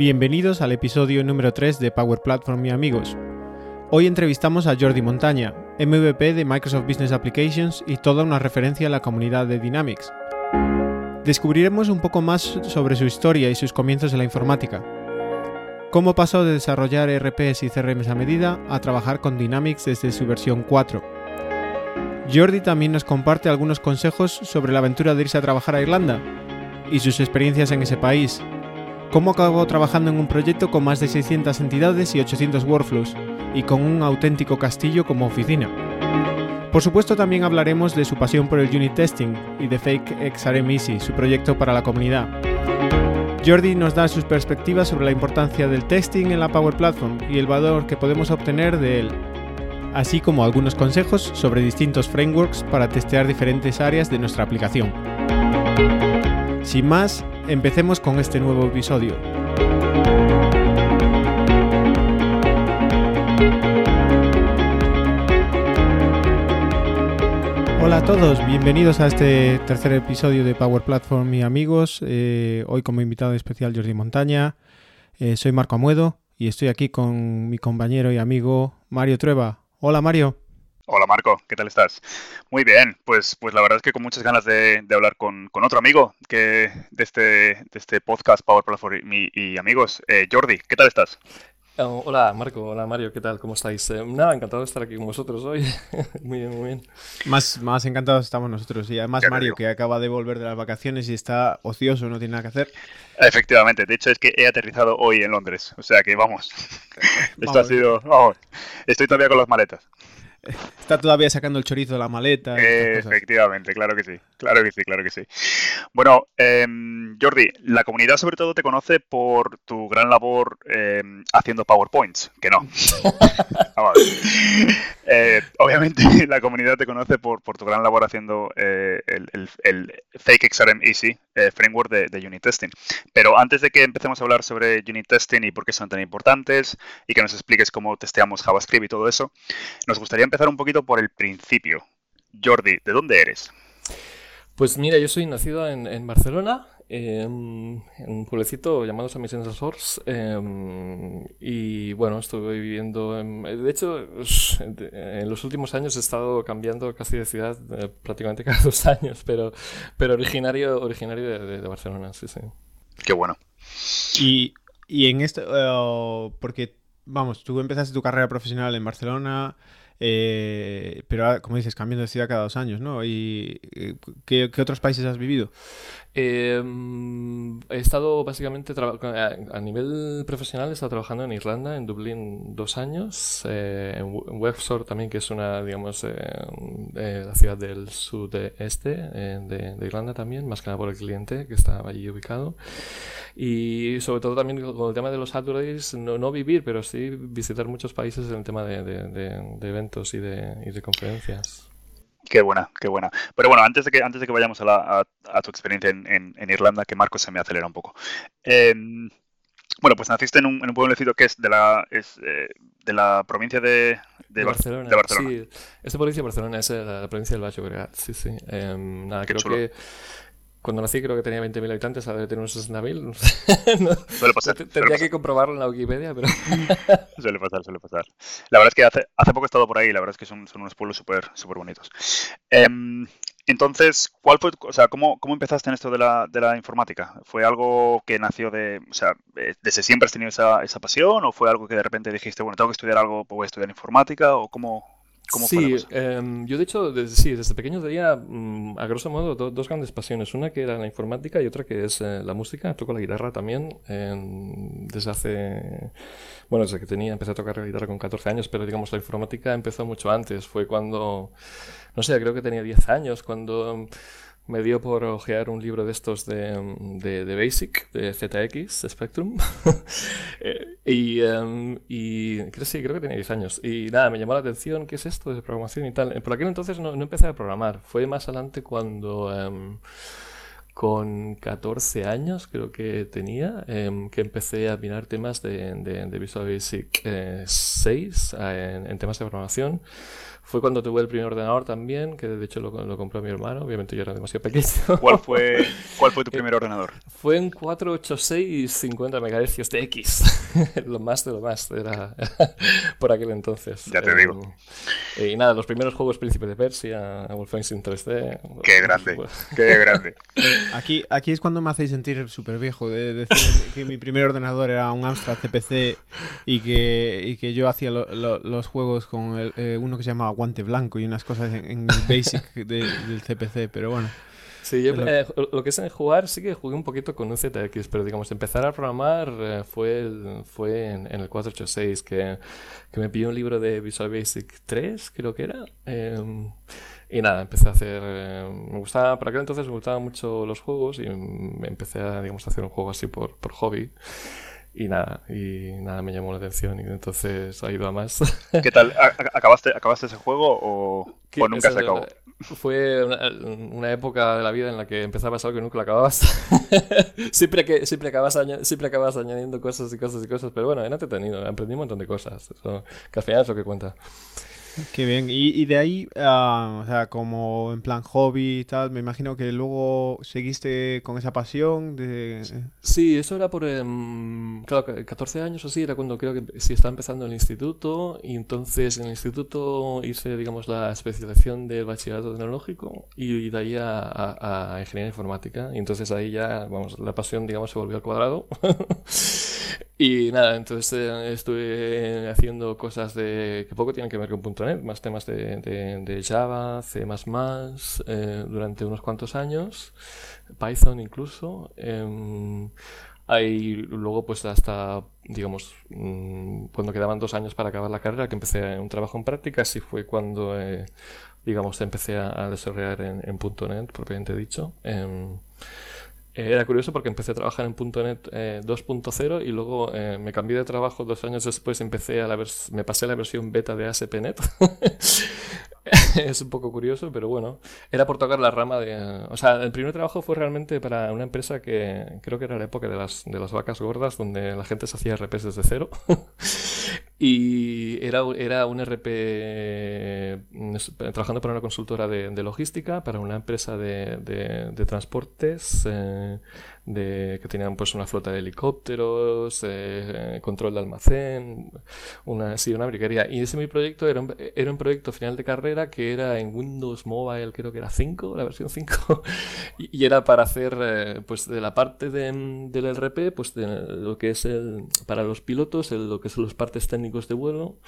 Bienvenidos al episodio número 3 de Power Platform y amigos. Hoy entrevistamos a Jordi Montaña, MVP de Microsoft Business Applications y toda una referencia a la comunidad de Dynamics. Descubriremos un poco más sobre su historia y sus comienzos en la informática. Cómo pasó de desarrollar RPs y CRMs a medida a trabajar con Dynamics desde su versión 4. Jordi también nos comparte algunos consejos sobre la aventura de irse a trabajar a Irlanda y sus experiencias en ese país. Cómo acabó trabajando en un proyecto con más de 600 entidades y 800 workflows y con un auténtico castillo como oficina. Por supuesto también hablaremos de su pasión por el unit testing y de Fake XRM Easy, su proyecto para la comunidad. Jordi nos da sus perspectivas sobre la importancia del testing en la Power Platform y el valor que podemos obtener de él, así como algunos consejos sobre distintos frameworks para testear diferentes áreas de nuestra aplicación. Sin más, empecemos con este nuevo episodio. Hola a todos, bienvenidos a este tercer episodio de Power Platform y amigos. Eh, hoy como invitado especial Jordi Montaña. Eh, soy Marco Amuedo y estoy aquí con mi compañero y amigo Mario Trueba. Hola Mario. Hola Marco, ¿qué tal estás? Muy bien, pues, pues la verdad es que con muchas ganas de, hablar con, otro amigo que de este, de este podcast Power Platform y, y amigos. Eh, Jordi, ¿qué tal estás? Oh, hola Marco, hola Mario, ¿qué tal? ¿Cómo estáis? Eh, nada, encantado de estar aquí con vosotros hoy. muy bien, muy bien. Más, más encantados estamos nosotros. Y además Mario, que acaba de volver de las vacaciones y está ocioso, no tiene nada que hacer. Efectivamente, de hecho es que he aterrizado hoy en Londres. O sea que vamos. Esto ha sido... Vamos, estoy todavía con las maletas. Está todavía sacando el chorizo de la maleta. efectivamente, claro que sí, claro que sí, claro que sí. Bueno, em, Jordi, la comunidad sobre todo te conoce por tu gran labor em, haciendo PowerPoints, que no. Eh, obviamente la comunidad te conoce por, tu gran labor haciendo eh, el, Fake XRM Easy eh, framework de, de, Unit Testing. Pero antes de que empecemos a hablar sobre Unit Testing y por qué son tan importantes y que nos expliques cómo testeamos JavaScript y todo eso, nos gustaría empezar un poquito por el principio. Jordi, ¿de dónde eres? Pues mira, yo soy nacido en, Barcelona, en un pueblecito llamado San Vicente de Sors. Em, y bueno, estuve viviendo. En, de hecho, en los últimos años he estado cambiando casi de ciudad eh, prácticamente cada dos años, pero, pero originario, originario de, Barcelona, sí, sí. Qué bueno. Y, y en esto, eh, porque, vamos, tú empezaste tu carrera profesional en Barcelona. Eh, pero como dices, cambiando de ciudad cada dos años, ¿no? ¿Y eh, qué, otros países has vivido? Em, he estado básicamente a, nivel profesional, he estado trabajando en Irlanda, en Dublín dos años, eh, en, Wexford también, que es una, digamos, la ciudad del sudeste de, de Irlanda también, más que nada por el cliente que estaba allí ubicado. Y sobre todo también con el tema de los Saturdays, no, no vivir, pero sí visitar muchos países en el tema de, de, eventos y de, y de conferencias. Qué buena, qué buena. Pero bueno, antes de que, antes de que vayamos a, la, a, tu experiencia en, en, Irlanda, que Marcos se me acelera un poco. Em, bueno, pues naciste en un, en un pueblecito que es de la, es, eh, de la provincia de, de, Barcelona. de, Barcelona. Sí, esta provincia de Barcelona es la, provincia del Baix Llobregat. Sí, sí. Em, nada, creo que cuando nací creo que tenía 20.000 habitantes, ahora tener unos 60.000. no, suele pasar. Tendría que comprobarlo en la Wikipedia, pero... suele pasar, suele pasar. La verdad es que hace, hace poco he estado por ahí, la verdad es que son, son unos pueblos súper super bonitos. Em, entonces, ¿cuál fue, o sea, cómo, cómo empezaste en esto de la, de la, informática? ¿Fue algo que nació de, o sea, desde siempre has tenido esa, esa pasión o fue algo que de repente dijiste, bueno, tengo que estudiar algo, pues voy a estudiar informática o cómo, sí, em, yo de hecho, desde, sí, desde pequeño tenía, mm, a grosso modo, dos grandes pasiones. Una que era la informática y otra que es eh, la música. Toco la guitarra también desde hace... Bueno, desde que tenía, empecé a tocar la guitarra con 14 años, pero digamos, la informática empezó mucho antes. Fue cuando, no sé, creo que tenía 10 años, cuando me dio por ojear un libro de estos de, de, Basic, de ZX, Spectrum. Eh, y, um, y creo, que tenía 10 años. Y nada, me llamó la atención qué es esto de programación y tal. Por aquel entonces no, empecé a programar. Fue más adelante cuando... Em, con 14 años creo que tenía, em, que empecé a mirar temas de, de, Visual Basic 6 eh, en, temas de programación Fue cuando tuve el primer ordenador también, que de hecho lo, lo compró mi hermano, obviamente yo era demasiado pequeño. ¿Cuál fue, cuál fue tu primer ordenador? Fue un 486 50 MHz de X, lo más de lo más, era por aquel entonces. Ya te digo. Eh, y nada, los primeros juegos Príncipe de Persia, Wolfenstein 3D. Qué grande, qué grande. Aquí, aquí es cuando me hacéis sentir súper viejo, de decir que mi primer ordenador era un Amstrad CPC y que, y que yo hacía lo, lo, los juegos con el, eh, uno que se llamaba Guante Blanco y unas cosas en, en el Basic de, del CPC, pero bueno. Sí, yo, eh, lo que es en jugar, sí que jugué un poquito con un ZX, pero digamos, empezar a programar eh, fue, fue en, en, el 486, que, que me pilló un libro de Visual Basic 3, creo que era. Eh, y nada, empecé a hacer. Eh, me gustaba, para aquel entonces me gustaban mucho los juegos y empecé a, digamos, a hacer un juego así por, por hobby. Y nada, y nada me llamó la atención y entonces ha ido a más. ¿Qué tal? ¿Acabaste, acabaste ese juego o, o nunca se acabó? Fue una, una, época de la vida en la que empezabas algo y nunca lo acababas. siempre, que, siempre, acabas siempre acabas añadiendo cosas y cosas y cosas, pero bueno, era entretenido, aprendí un montón de cosas, eso, que al final es lo que cuenta. Qué bien. Y, de ahí, uh, o sea, como en plan hobby y tal, me imagino que luego seguiste con esa pasión de... Sí, eso era por, um, claro, 14 años o así, era cuando creo que sí estaba empezando el instituto y entonces en el instituto hice, digamos, la especialización del bachillerato tecnológico y de ahí a, a ingeniería informática y entonces ahí ya, vamos, la pasión, digamos, se volvió al cuadrado. y nada, entonces eh, estuve haciendo cosas de que poco tienen que ver con .NET, más temas de, Java, C++, eh, durante unos cuantos años, Python incluso. Eh, luego, pues hasta, digamos, mmm, cuando quedaban dos años para acabar la carrera, que empecé un trabajo en prácticas y fue cuando, eh, digamos, empecé a, desarrollar en, en, .NET, propiamente dicho. Eh, era curioso porque empecé a trabajar en .NET eh, 2.0 y luego eh, me cambié de trabajo dos años después, empecé a me pasé a la versión beta de ASP.NET. es un poco curioso, pero bueno, era por tocar la rama de... O sea, el primer trabajo fue realmente para una empresa que creo que era la época de las, de las vacas gordas, donde la gente se hacía RPs desde cero. y era, era un RP trabajando para una consultora de, de logística, para una empresa de, de, de transportes. Eh, de que tenían pues una flota de helicópteros, eh, control de almacén, una, sí, una briquería. Y ese mi proyecto era un, era un proyecto final de carrera que era en Windows Mobile, creo que era 5, la versión 5, y, era para hacer eh, pues de la parte de, del RP, pues lo que es el, para los pilotos, lo que son los partes técnicos de vuelo,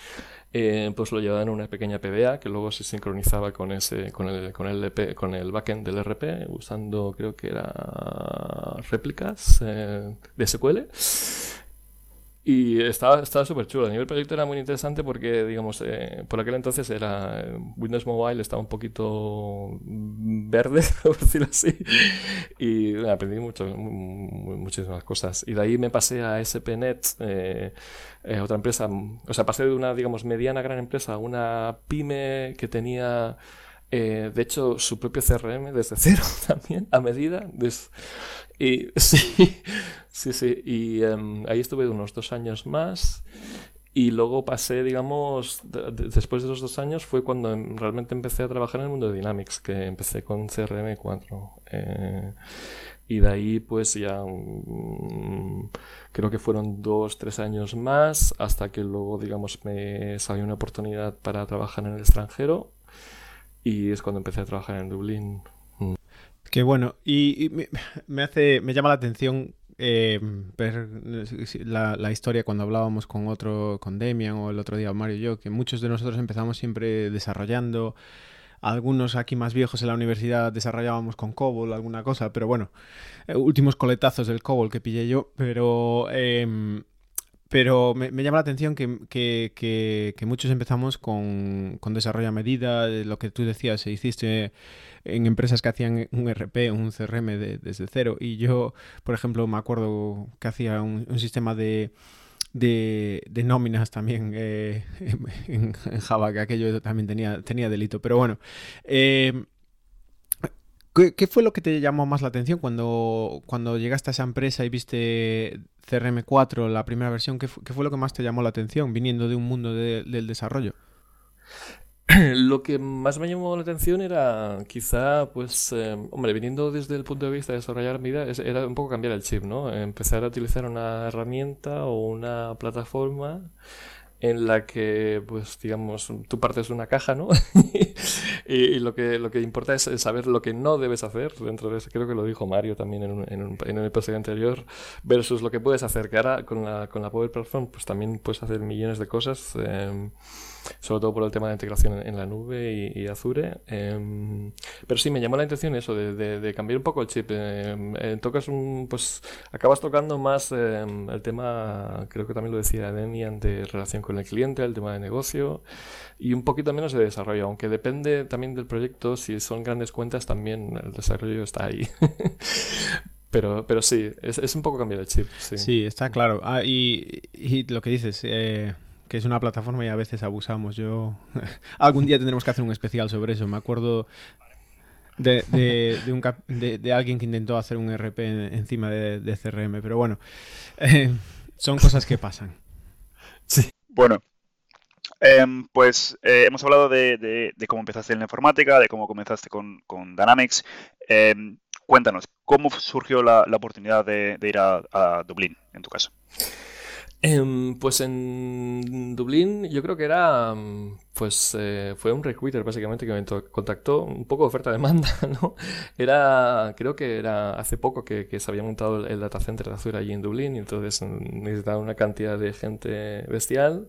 eh, pues lo llevaban en una pequeña PBA que luego se sincronizaba con ese con el con el, EP, con el backend del RP usando creo que era réplicas eh, de SQL y estaba estaba súper chulo. A nivel proyecto era muy interesante porque digamos eh, por aquel entonces era Windows Mobile estaba un poquito verde por decirlo así. Y aprendí mucho muchísimas cosas. Y de ahí me pasé a SPNet eh, eh, otra empresa, o sea, pasé de una, digamos, mediana gran empresa a una pyme que tenía, eh, de hecho, su propio CRM desde cero también, a medida. Des... Y sí, sí, sí. Y um, ahí estuve unos dos años más. Y luego pasé, digamos, de, de, después de esos dos años fue cuando realmente empecé a trabajar en el mundo de Dynamics, que empecé con CRM4. Eh, y de ahí pues ya um, creo que fueron dos, tres años más hasta que luego digamos me salió una oportunidad para trabajar en el extranjero y es cuando empecé a trabajar en Dublín. Qué bueno, y, me, hace, me llama la atención eh, ver la, la, historia cuando hablábamos con otro, con Demian o el otro día Mario y yo, que muchos de nosotros empezamos siempre desarrollando. Algunos aquí más viejos en la universidad desarrollábamos con COBOL alguna cosa, pero bueno, eh, últimos coletazos del COBOL que pillé yo, pero... Eh, pero me, llama la atención que, que, que, muchos empezamos con, con, desarrollo a medida, lo que tú decías, hiciste en empresas que hacían un RP, un CRM de, desde cero. Y yo, por ejemplo, me acuerdo que hacía un, sistema de, de, nóminas también eh, en, en, Java, que aquello también tenía, tenía delito. Pero bueno, eh, ¿qué, ¿qué, fue lo que te llamó más la atención cuando, cuando llegaste a esa empresa y viste CRM4, la primera versión? ¿qué, ¿Qué, fue lo que más te llamó la atención viniendo de un mundo de, del desarrollo? Lo que más me llamó la atención era quizá, pues, eh, hombre, viniendo desde el punto de vista de desarrollar vida, era un poco cambiar el chip, ¿no? Empezar a utilizar una herramienta o una plataforma en la que, pues, digamos, tú partes de una caja, ¿no? y, lo, que, lo que importa es saber lo que no debes hacer dentro de eso. Creo que lo dijo Mario también en un, en un, en un episodio anterior, versus lo que puedes hacer, que ahora con la, con la Power Platform, pues también puedes hacer millones de cosas. Eh, sobre todo por el tema de integración en, la nube y, Azure. Em, pero sí, me llamó la atención eso, de, cambiar un poco el chip. Em, eh, tocas un, pues acabas tocando más em, el tema, creo que también lo decía Demian, de relación con el cliente, el tema de negocio y un poquito menos de desarrollo, aunque depende también del proyecto, si son grandes cuentas también el desarrollo está ahí. Pero, pero sí, es, un poco cambiar el chip. Sí, está claro. Ah, y, y, lo que dices, eh, que es una plataforma y a veces abusamos. Yo algún día tendremos que hacer un especial sobre eso. Me acuerdo de, de, alguien que intentó hacer un RP encima de, CRM, pero bueno, eh, son cosas que pasan. Sí. Bueno, em, pues eh, hemos hablado de, cómo empezaste en la informática, de cómo comenzaste con, Dynamics. Em, cuéntanos, ¿cómo surgió la, oportunidad de, ir a Dublín, en tu caso? Em, pues en Dublín yo creo que era, mm, pues eh, fue un recruiter básicamente que me contactó, un poco oferta-demanda, ¿no? Era, creo que era hace poco que, se había montado el data center de Azure allí en Dublín y entonces necesitaba una cantidad de gente bestial.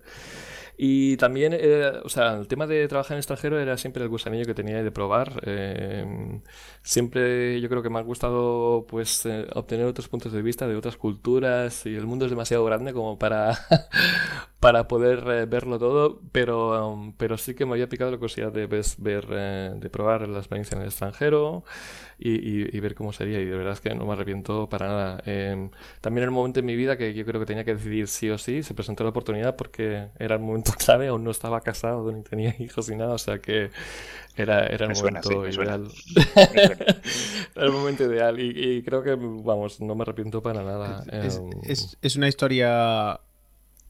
Y también, eh, o sea, el tema de trabajar en extranjero era siempre el gusanillo que tenía de probar. Eh, siempre yo creo que me ha gustado pues eh, obtener otros puntos de vista de otras culturas y el mundo es demasiado grande como para, para poder verlo todo, pero, um, pero sí que me había picado la curiosidad de ver, de probar la experiencia en el extranjero y, ver cómo sería. Y de verdad es que no me arrepiento para nada. Em, también era un momento en mi vida que yo creo que tenía que decidir sí o sí. Se presentó la oportunidad porque era el momento clave. Aún no estaba casado, ni tenía hijos ni nada. O sea que era, era el momento ideal. era el momento ideal. Y, creo que, vamos, no me arrepiento para nada. Es, em, es, una historia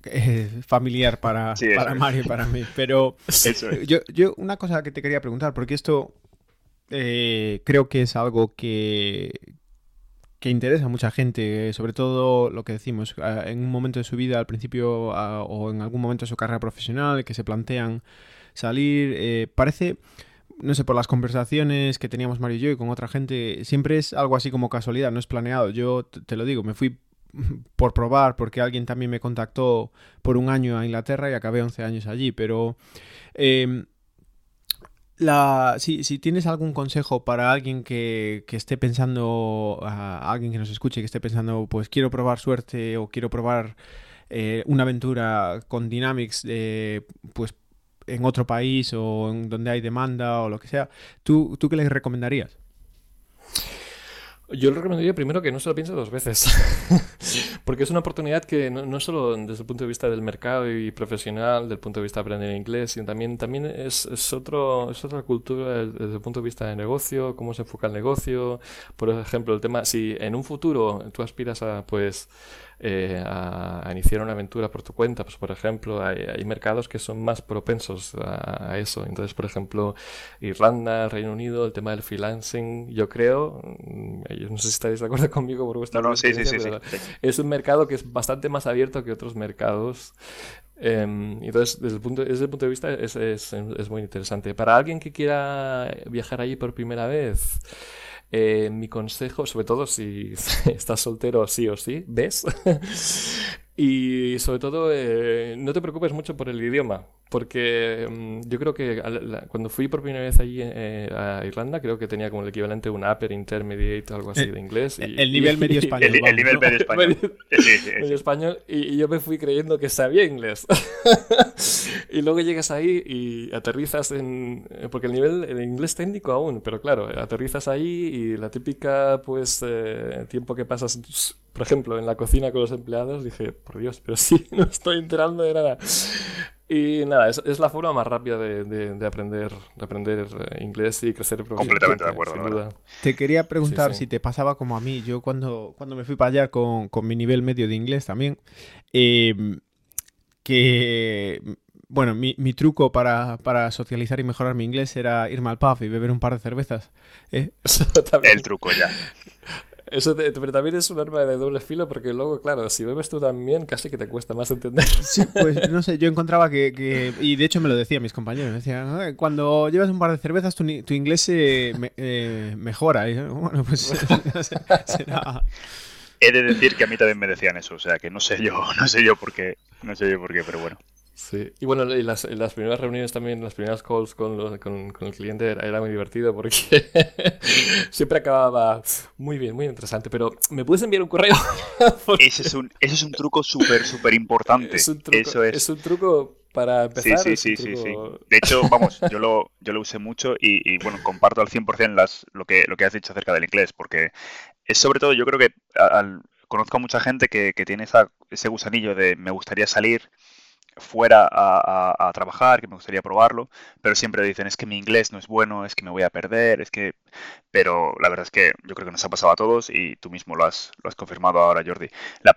eh, familiar para, para Mario y para mí. Pero yo, yo, una cosa que te quería preguntar, porque esto eh, creo que es algo que, que interesa a mucha gente, sobre todo lo que decimos, en un momento de su vida, al principio o en algún momento de su carrera profesional, que se plantean salir. Eh, parece, no sé, por las conversaciones que teníamos Mario y yo y con otra gente, siempre es algo así como casualidad, no es planeado. Yo te lo digo, me fui por probar, porque alguien también me contactó por un año a Inglaterra y acabé 11 años allí, pero... Eh, la, si, si, tienes algún consejo para alguien que, esté pensando, a alguien que nos escuche, que esté pensando, pues quiero probar suerte o quiero probar eh, una aventura con Dynamics, pues en otro país o en donde hay demanda o lo que sea, ¿tú, tú qué les recomendarías? Yo le recomendaría primero que no se lo piense dos veces, porque es una oportunidad que no, no, solo desde el punto de vista del mercado y profesional, del punto de vista de aprender inglés, sino también, también es, es, otro, es otra cultura desde el punto de vista de negocio, cómo se enfoca el negocio. Por ejemplo, el tema, si en un futuro tú aspiras a, pues, eh, a, iniciar una aventura por tu cuenta, pues por ejemplo, hay, mercados que son más propensos a, eso. Entonces, por ejemplo, Irlanda, Reino Unido, el tema del freelancing, yo creo, mm, no sé si estáis de acuerdo conmigo por vuestra no, sí, sí, sí, es un mercado que es bastante más abierto que otros mercados. Em, entonces, desde el, punto, desde el punto de vista es, es, es muy interesante. Para alguien que quiera viajar allí por primera vez, eh, mi consejo, sobre todo si estás soltero sí o sí, ¿ves? y sobre todo, eh, no te preocupes mucho por el idioma, porque mm, yo creo que cuando fui por primera vez allí eh, a Irlanda, creo que tenía como el equivalente a un upper intermediate o algo así de inglés. Y, el nivel medio español. El, nivel medio español. medio, español y, yo me fui creyendo que sabía inglés. y luego llegas ahí y aterrizas en... Eh, porque el nivel, el inglés técnico aún, pero claro, aterrizas ahí y la típica, pues, eh, tiempo que pasas, por ejemplo, en la cocina con los empleados, dije, por Dios, pero sí, no estoy enterando de nada. Y nada, es, es la forma más rápida de, de, aprender, de aprender eh, inglés y crecer Completamente de acuerdo, Te quería preguntar si te pasaba como a mí. Yo cuando, cuando me fui para allá con, con mi nivel medio de inglés también, em, que bueno, mi, mi truco para, para, socializar y mejorar mi inglés era irme al pub y beber un par de cervezas. ¿eh? El truco ya. Eso pero también es un arma de doble filo porque luego, claro, si bebes tú también, casi que te cuesta más entender. Sí, pues no sé, yo encontraba que, que y de hecho me lo decían mis compañeros, me decían, cuando llevas un par de cervezas tu, tu inglés eh, mejora. Y, bueno, pues será... He de decir que a mí también me decían eso, o sea que no sé yo, no sé yo por qué, no sé yo por qué, pero bueno. Sí, y bueno, y las, las, primeras reuniones también, las primeras calls con, con, con el cliente era, muy divertido porque siempre acababa muy bien, muy interesante, pero ¿me puedes enviar un correo? ese, es un, ese es un truco súper, súper importante. Es un truco, Eso es. es un truco para empezar. Sí, sí, sí, sí, De hecho, vamos, yo lo, yo lo usé mucho y, y bueno, comparto al 100% las, lo, que, lo que has dicho acerca del inglés, porque es sobre todo, yo creo que al, conozco a mucha gente que, que tiene esa, ese gusanillo de me gustaría salir fuera a, trabajar, que me gustaría probarlo, pero siempre dicen es que mi inglés no es bueno, es que me voy a perder, es que... Pero la verdad es que yo creo que nos ha pasado a todos y tú mismo lo has, lo has confirmado ahora, Jordi. La,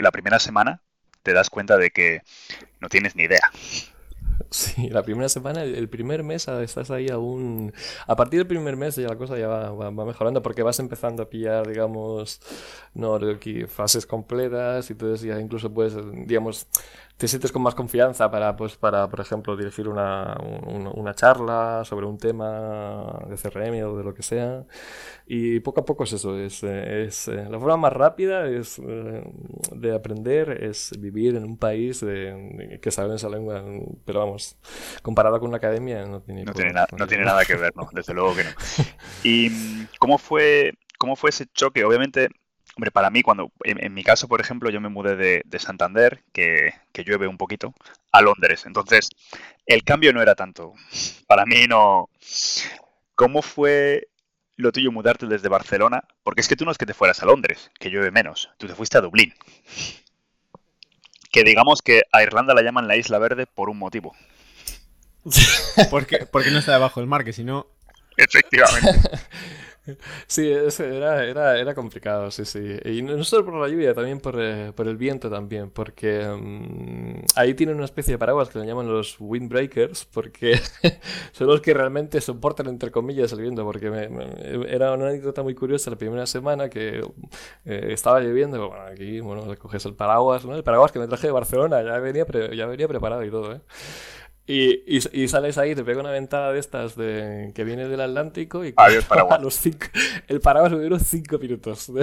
la primera semana te das cuenta de que no tienes ni idea. Sí, la primera semana, el primer mes ah, estás ahí aún... A partir del primer mes ya la cosa ya va, mejorando porque vas empezando a pillar, digamos, no, fases completas y entonces ya incluso puedes, digamos, te sientes con más confianza para, pues, para por ejemplo, dirigir una, una, charla sobre un tema de CRM o de lo que sea. Y poco a poco es eso, es, es eh, la forma más rápida es, eh, de aprender es vivir en un país de, que sabe esa lengua, pero vamos, comparado con una academia no tiene, no tiene, no tiene nada que ver, no, desde luego que no. ¿Y cómo fue, cómo fue ese choque? Obviamente Hombre, para mí, cuando, en, mi caso, por ejemplo, yo me mudé de, Santander, que, llueve un poquito, a Londres. Entonces, el cambio no era tanto. Para mí no. ¿Cómo fue lo tuyo mudarte desde Barcelona? Porque es que tú no es que te fueras a Londres, que llueve menos. Tú te fuiste a Dublín. Que digamos que a Irlanda la llaman la Isla Verde por un motivo. Porque, porque no está debajo del mar, que si no. Efectivamente. Sí, era, era, era complicado, sí, sí. Y no solo por la lluvia, también por, eh, por el viento también, porque mm, ahí tienen una especie de paraguas que se llaman los windbreakers, porque son los que realmente soportan, entre comillas, el viento, porque era una anécdota muy curiosa la primera semana que eh, estaba lloviendo, bueno, aquí, bueno, coges el paraguas, ¿no? El paraguas que me traje de Barcelona, ya venía, ya venía preparado y todo, ¿eh? Y, y, sales ahí, te pega una ventada de estas de, que viene del Atlántico y Adiós, paraguas. Los cinco, el paraguas duró cinco minutos.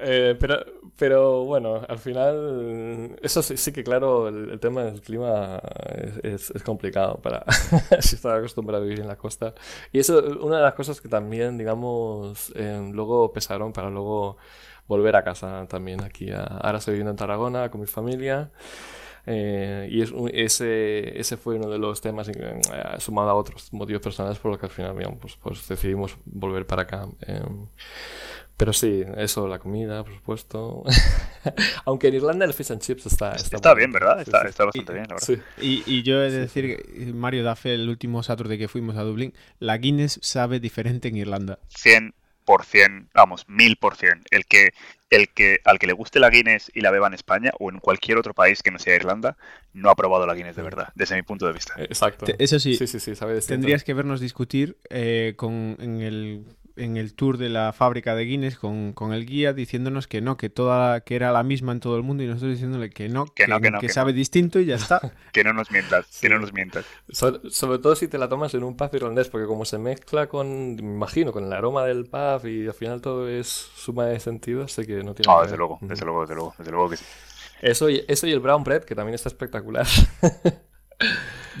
Eh, pero, pero bueno, al final, eso sí, que claro, el, tema del clima es, es, complicado para si estás acostumbrado a vivir en la costa. Y eso, una de las cosas que también, digamos, eh, luego pesaron para luego volver a casa también aquí. ahora estoy viviendo en Tarragona con mi familia. Eh, y es ese, ese fue uno de los temas, eh, sumado a otros motivos personales, por lo que al final pues, pues decidimos volver para acá. Em, pero sí, eso, la comida, por supuesto. Aunque en Irlanda el fish and chips está... Está, bien, ¿verdad? está, está, bastante bien, la verdad. Y, y, yo he de decir que Mario Duffy, el último Saturday que fuimos a Dublín, la Guinness sabe diferente en Irlanda. 100 vamos, mil por cien. El que, el que, al que le guste la Guinness y la beba en España o en cualquier otro país que no sea Irlanda, no ha probado la Guinness de verdad, desde mi punto de vista. Exacto. Eso sí, tendrías que vernos discutir eh, con, en el en el tour de la fábrica de Guinness con, el guía diciéndonos que no, que toda que era la misma en todo el mundo y nosotros diciéndole que no, que, que, sabe distinto y ya está. que no nos mientas, que no nos mientas. sobre todo si te la tomas en un pub irlandés, porque como se mezcla con, me imagino, con el aroma del pub y al final todo es suma de sentido, sé que no tiene... No, desde luego, desde luego, desde luego, desde luego que sí. Eso y, eso y el brown bread, que también está espectacular.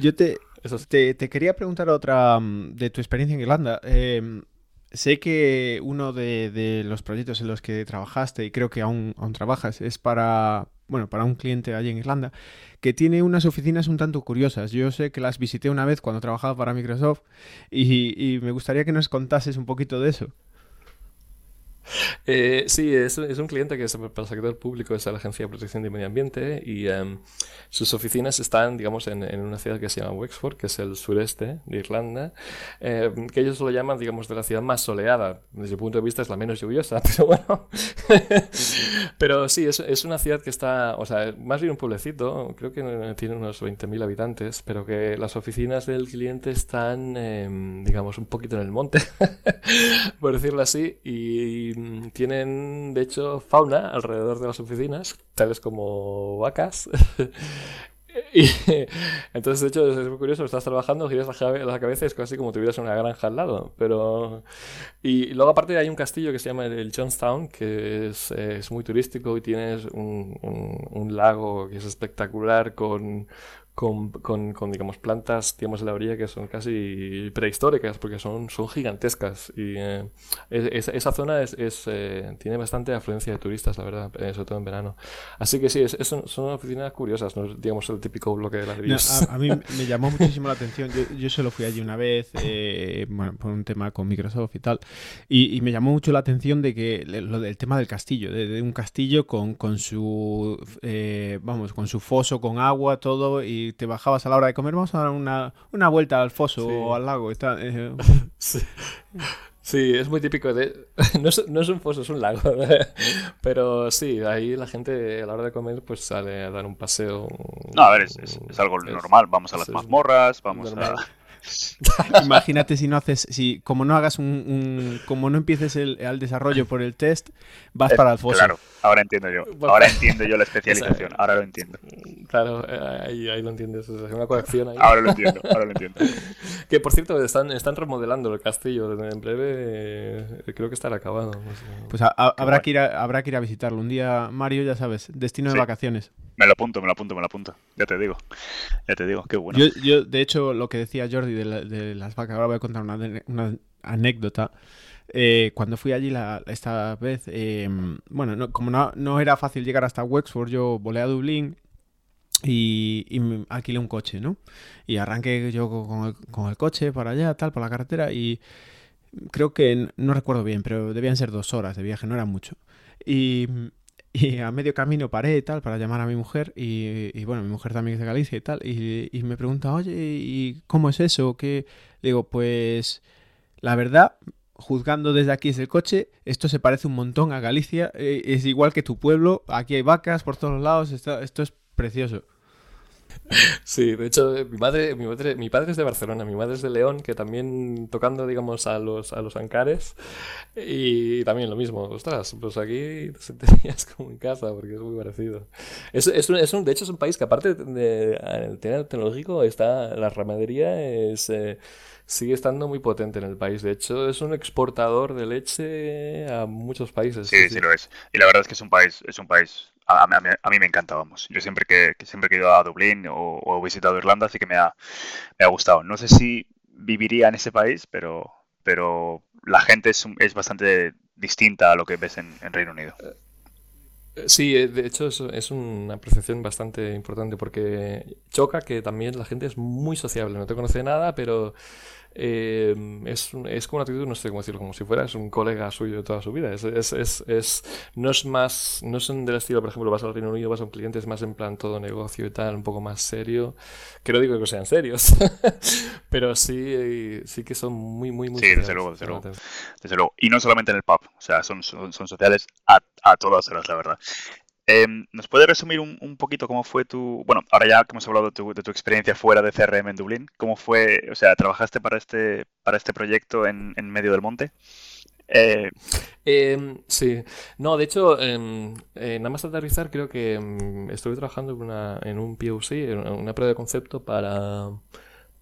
Yo te, te, te, quería preguntar otra mm, de tu experiencia en Irlanda. Eh, Sé que uno de, los proyectos en los que trabajaste, y creo que aún, aún trabajas, es para, bueno, para un cliente allí en Irlanda, que tiene unas oficinas un tanto curiosas. Yo sé que las visité una vez cuando trabajaba para Microsoft y, me gustaría que nos contases un poquito de eso. Eh, sí, es, es, un cliente que es para el sector público, es la Agencia de Protección del Medio Ambiente y em, sus oficinas están, digamos, en, en, una ciudad que se llama Wexford, que es el sureste de Irlanda, eh, que ellos lo llaman, digamos, de la ciudad más soleada. Desde mi punto de vista es la menos lluviosa, pero bueno. pero sí, es, es, una ciudad que está, o sea, más bien un pueblecito, creo que tiene unos 20.000 habitantes, pero que las oficinas del cliente están, em, digamos, un poquito en el monte, por decirlo así, y tienen, de hecho, fauna alrededor de las oficinas, tales como vacas. y entonces, de hecho, es muy curioso, estás trabajando, giras la, cabeza y es casi como tuvieras una granja al lado. Pero... Y, luego aparte hay un castillo que se llama el Johnstown, que es, es muy turístico y tienes un, un lago que es espectacular con con, con, con, digamos, plantas, digamos, de la orilla que son casi prehistóricas, porque son, son gigantescas. Y eh, esa zona es, es eh, tiene bastante afluencia de turistas, la verdad, eh, sobre todo en verano. Así que sí, es, son oficinas curiosas, no es, digamos, el típico bloque de ladrillos. No, a, a, mí me llamó muchísimo la atención. Yo, yo solo fui allí una vez, bueno, por un tema con Microsoft y tal, y, y, me llamó mucho la atención de que lo del tema del castillo, de, de un castillo con, con su, vamos, con su foso, con agua, todo, y te bajabas a la hora de comer, vamos a dar una, una vuelta al foso sí. o al lago. Está, eh. sí. sí. es muy típico de... No es, no es, un foso, es un lago. Pero sí, ahí la gente a la hora de comer pues sale a dar un paseo. No, a ver, es, es, es algo normal. Vamos a las mazmorras, vamos normal. a... Imagínate si no haces, si como no hagas un, un como no empieces el, al desarrollo por el test, vas es, para el foso. Claro, ahora entiendo yo. Ahora entiendo yo la especialización. Ahora lo entiendo. Claro, ahí, ahí lo entiendes. Es una colección ahí. Ahora lo entiendo, ahora lo entiendo. que por cierto, están, están remodelando el castillo. En breve eh, creo que estará acabado. Pues a, a, habrá, que ir a, habrá que ir a visitarlo. Un día, Mario, ya sabes, destino sí. de vacaciones. Me lo apunto, me lo apunto, me lo apunto. Ya te digo. Ya te digo, qué bueno. Yo, yo de hecho, lo que decía Jordi de, la, de las vacas, ahora voy a contar una, una anécdota. Eh, cuando fui allí la, esta vez, eh, bueno, no, como no, no, era fácil llegar hasta Wexford, yo volé a Dublín y, y me alquilé un coche, ¿no? Y arranqué yo con el, con el, coche para allá, tal, por la carretera y creo que, no recuerdo bien, pero debían ser dos horas de viaje, no era mucho. Y y a medio camino paré y tal para llamar a mi mujer y, y bueno, mi mujer también es de Galicia y tal y, y, me pregunta, oye, ¿y cómo es eso? ¿Qué? Le digo, pues la verdad, juzgando desde aquí es el coche, esto se parece un montón a Galicia, eh, es igual que tu pueblo, aquí hay vacas por todos lados, esto, esto es precioso. Sí, de hecho, mi madre, mi madre, mi padre es de Barcelona, mi madre es de León, que también tocando, digamos, a los, a los ancares, y también lo mismo, ostras, pues aquí te sentirías como en casa, porque es muy parecido. Es, es, un, es un, de hecho, es un país que aparte del tema tecnológico, está, la ramadería es... Eh, sigue estando muy potente en el país. De hecho, es un exportador de leche a muchos países. Sí, sí, sí, lo es. Y la verdad es que es un país, es un país a, a, a, mí me encanta, vamos. Yo siempre que, siempre he ido a Dublín o, o, he visitado Irlanda, así que me ha, me ha gustado. No sé si viviría en ese país, pero, pero la gente es, es bastante distinta a lo que ves en, Reino Unido. Sí, de hecho es, es, una percepción bastante importante porque choca que también la gente es muy sociable, no te conoce nada, pero eh, es, es como una actitud, no sé cómo decirlo, como si fueras un colega suyo de toda su vida. Es, es, es, es no es más, no son del estilo, por ejemplo, vas al Reino Unido, vas a un cliente, es más en plan todo negocio y tal, un poco más serio. Que no digo que sean serios, pero sí, sí que son muy, muy, muy Sí, desde luego, desde luego, desde luego. Y no solamente en el pub, o sea, son, son, son sociales a, a todas horas, la verdad. Eh, ¿Nos puedes resumir un, un, poquito cómo fue tu... Bueno, ahora ya que hemos hablado de tu, de tu, experiencia fuera de CRM en Dublín, ¿cómo fue, o sea, trabajaste para este, para este proyecto en, en medio del monte? Eh... Eh, sí, no, de hecho, em, eh, nada más aterrizar, creo que em, estuve trabajando en, una, en un POC, en una prueba de concepto para,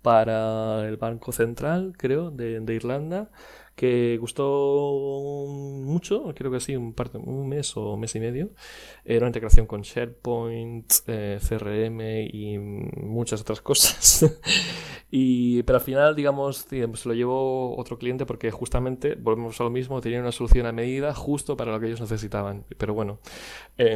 para el Banco Central, creo, de, de Irlanda que gustó mucho, creo que sí, un, parte, un mes o mes y medio. Era una integración con SharePoint, eh, CRM y muchas otras cosas. y, pero al final, digamos, se lo llevó otro cliente porque justamente, volvemos a lo mismo, tenía una solución a medida justo para lo que ellos necesitaban. Pero bueno, eh,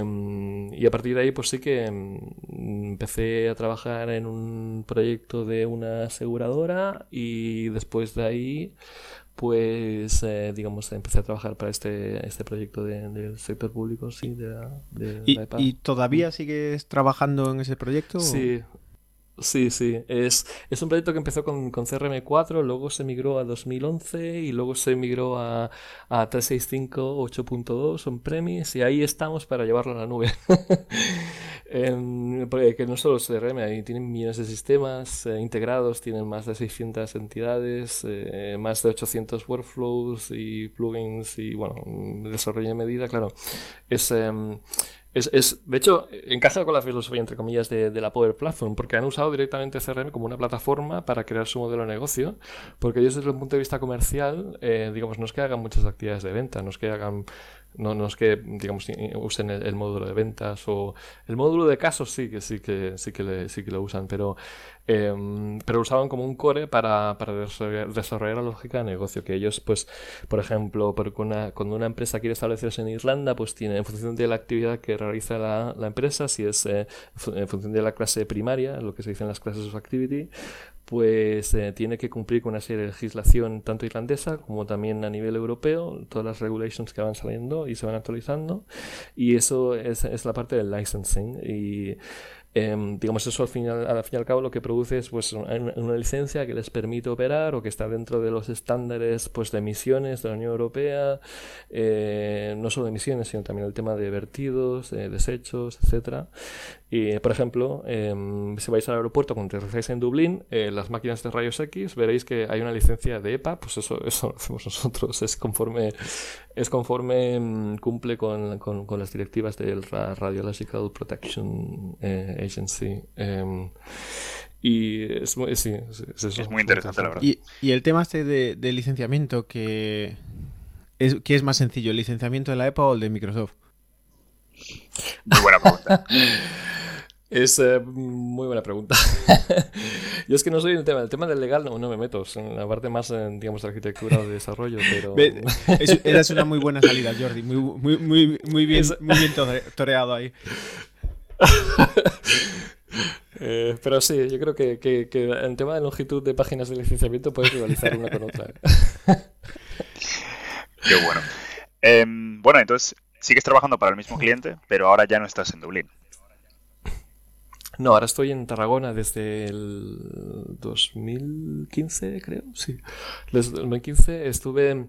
y a partir de ahí, pues sí que empecé a trabajar en un proyecto de una aseguradora y después de ahí pues eh, digamos empecé a trabajar para este, este proyecto del sector público, sí, de, de ¿Y, ¿Y, todavía sigues trabajando en ese proyecto? Sí, Sí, sí. Es, es un proyecto que empezó con, con CRM4, luego se migró a 2011 y luego se migró a, a 365 8.2 on premise y ahí estamos para llevarlo a la nube. que no solo CRM, ahí tienen millones de sistemas eh, integrados, tienen más de 600 entidades, eh, más de 800 workflows y plugins y bueno, desarrollo de medida, claro. Es. Em, es, es, de hecho, encaja con la filosofía, entre comillas, de, la Power Platform, porque han usado directamente CRM como una plataforma para crear su modelo de negocio, porque ellos desde el punto de vista comercial, eh, digamos, no es que hagan muchas actividades de venta, no es que hagan no, no es que, digamos, usen el, módulo de ventas o el módulo de casos sí que sí que sí que sí que lo usan, pero em, pero usaban como un core para, para desarrollar, la lógica de negocio. Que ellos, pues, por ejemplo, porque una, cuando una empresa quiere establecerse en Irlanda, pues tiene en función de la actividad que realiza la, la empresa, si es eh, en función de la clase primaria, lo que se dice en las clases of activity, pues eh, tiene que cumplir con una serie de legislación tanto irlandesa como también a nivel europeo, todas las regulations que van saliendo y se van actualizando, y eso es, la parte del licensing. Y Em, digamos, eso al fin, al fin y al cabo lo que produce es pues, una, licencia que les permite operar o que está dentro de los estándares pues, de emisiones de la Unión Europea, eh, no solo de emisiones, sino también el tema de vertidos, desechos, etcétera. Y, por ejemplo, em, si vais al aeropuerto cuando aterrizáis en Dublín, eh, las máquinas de rayos X, veréis que hay una licencia de EPA, pues eso, eso lo hacemos nosotros, es conforme, es conforme em, cumple con, con, con, las directivas del Radiological Protection eh, Agency. Em, y es muy, sí, es, muy interesante, la verdad. Y, y el tema este de, de licenciamiento, que es, ¿qué es más sencillo, el licenciamiento de la EPA o el de Microsoft? Muy buena pregunta. Es eh, muy buena pregunta. Yo es que no soy el tema. El tema del legal no, no me meto. En la parte más, digamos, de arquitectura o de desarrollo, pero... esa es una muy buena salida, Jordi. Muy, muy, muy, muy bien, muy bien toreado ahí. Eh, pero sí, yo creo que, que, que, en tema de longitud de páginas de licenciamiento puedes rivalizar una con otra. Qué bueno. Em, bueno, entonces sigues trabajando para el mismo cliente, pero ahora ya no estás en Dublín. No, ahora estoy en Tarragona desde el 2015, creo. Sí. Desde el 2015 estuve.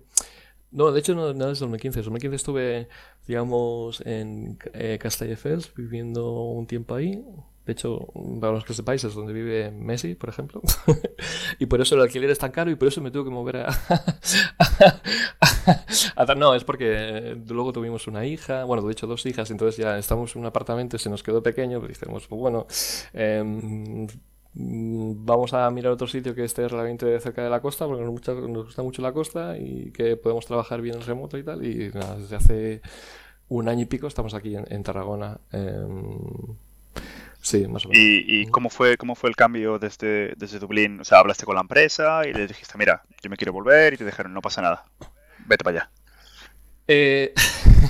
No, de hecho no, no desde el 2015. En 2015 estuve, digamos, en eh, Castelldefels viviendo un tiempo ahí, de hecho, para los que sepáis, es donde vive Messi, por ejemplo. y por eso el alquiler es tan caro y por eso me tuve que mover a... no, es porque luego tuvimos una hija, bueno, de hecho dos hijas, entonces ya estamos en un apartamento, se nos quedó pequeño, pero dijimos, pues bueno, em, vamos a mirar otro sitio que esté realmente cerca de la costa, porque nos gusta, mucho la costa y que podemos trabajar bien en remoto y tal. Y desde hace un año y pico estamos aquí en, Tarragona. Em, Sí, más o menos. ¿Y, cómo, fue, cómo fue el cambio desde, desde Dublín? O sea, hablaste con la empresa y le dijiste, mira, yo me quiero volver y te dijeron, no pasa nada, vete para allá. Eh,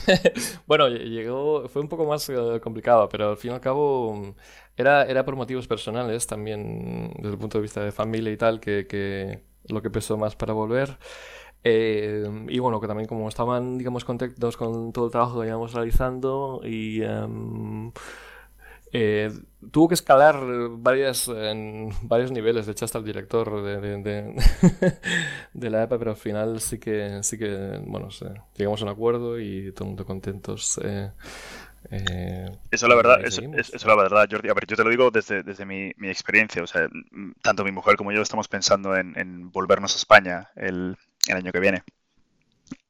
bueno, llegó, fue un poco más eh, complicado, pero al fin y al cabo era, era por motivos personales también, desde el punto de vista de familia y tal, que, que lo que pesó más para volver. Eh, y bueno, que también como estaban, digamos, contentos con todo el trabajo que íbamos realizando y... Em, eh, tuvo que escalar varias, en varios niveles, de hecho hasta el director de, de, la EPA, pero al final sí que, sí que bueno, llegamos a un acuerdo y todo el mundo contentos. Eh, eh, eso la verdad, eso, eso, la verdad, Jordi. A ver, yo te lo digo desde, desde mi, mi, experiencia. O sea, tanto mi mujer como yo estamos pensando en, en volvernos a España el, el año que viene.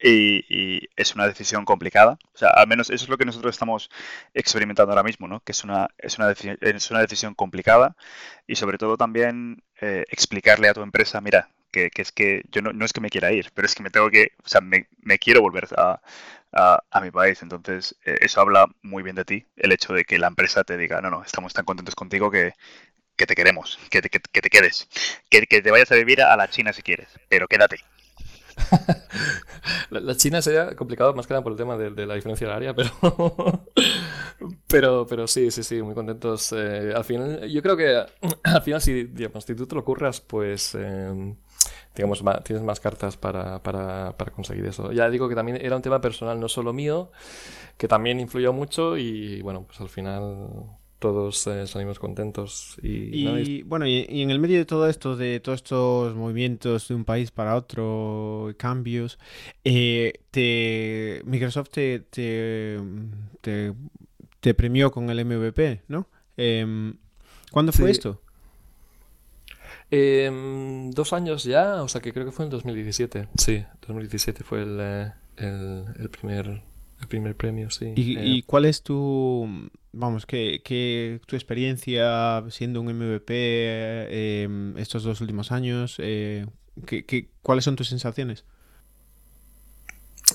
Y, es una decisión complicada. O sea, al menos eso es lo que nosotros estamos experimentando ahora mismo, ¿no? Que es una, es una, es una decisión complicada y sobre todo también eh, explicarle a tu empresa, mira, que, que es que yo no, no, es que me quiera ir, pero es que me tengo que, o sea, me, me quiero volver a, a, a, mi país. Entonces, eh, eso habla muy bien de ti, el hecho de que la empresa te diga, no, no, estamos tan contentos contigo que, que te queremos, que te, que, que te quedes, que, que te vayas a vivir a la China si quieres, pero quédate. la, China sería complicado más que nada por el tema de, la diferencia área, pero, pero, pero sí, sí, sí, muy contentos. Eh, al final, yo creo que al final, si, digamos, si tú te lo curras, pues em, digamos, tienes más cartas para, para, conseguir eso. Ya digo que también era un tema personal, no solo mío, que también influyó mucho y bueno, pues al final todos eh, salimos contentos. Y, bueno, y, en el medio de todo esto, de todos estos movimientos de un país para otro, cambios, eh, te, Microsoft te, te, te, premió con el MVP, ¿no? Em, ¿Cuándo fue esto? Em, dos años ya, o sea que creo que fue en 2017. Sí, 2017 fue el, eh, el, primer, el primer premio, sí. ¿Y, eh, cuál es tu, vamos, qué, tu experiencia siendo un MVP em, estos dos últimos años? Eh, cuáles son tus sensaciones?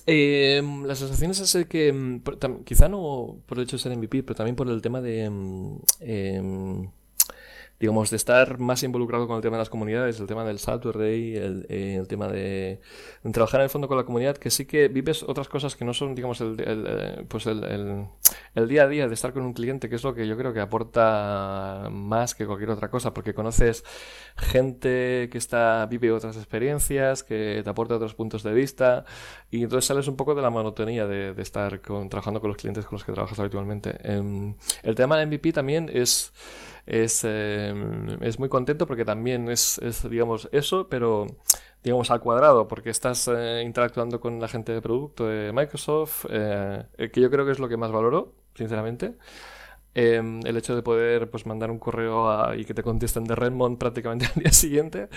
Em, las sensaciones es que, quizá no por el hecho de ser MVP, pero también por el tema de digamos, de estar más involucrado con el tema de las comunidades, el tema del Saturday, el, eh, el tema de, trabajar en el fondo con la comunidad, que sí que vives otras cosas que no son, digamos, el, eh, pues el, el, día a día de estar con un cliente, que es lo que yo creo que aporta más que cualquier otra cosa, porque conoces gente que está vive otras experiencias, que te aporta otros puntos de vista, y entonces sales un poco de la monotonía de, de estar con, trabajando con los clientes con los que trabajas habitualmente. Em, el tema del MVP también es es, em, es muy contento porque también es, es, digamos, eso, pero digamos al cuadrado, porque estás eh, interactuando con la gente de producto de Microsoft, eh, que yo creo que es lo que más valoro, sinceramente. Em, el hecho de poder pues, mandar un correo y que te contesten de Redmond prácticamente al día siguiente,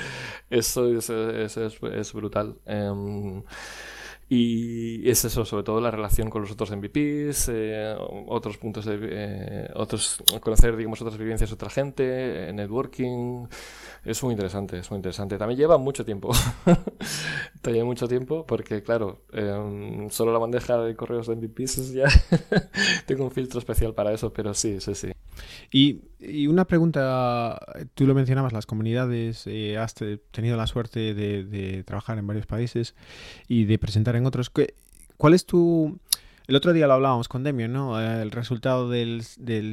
eso es, es, es brutal. Em, y es eso, sobre todo la relación con los otros MVPs, eh, otros puntos de. Eh, otros, conocer, digamos, otras vivencias de otra gente, eh, networking. Es muy interesante, es muy interesante. También lleva mucho tiempo. También mucho tiempo, porque, claro, em, solo la bandeja de correos de MVPs ya. Tengo un filtro especial para eso, pero sí, sí, sí. Y, y una pregunta, tú lo mencionabas, las comunidades, has tenido la suerte de, trabajar en varios países y de presentar en otros. ¿Cuál es tu... El otro día lo hablábamos con Demio, ¿no? El resultado del,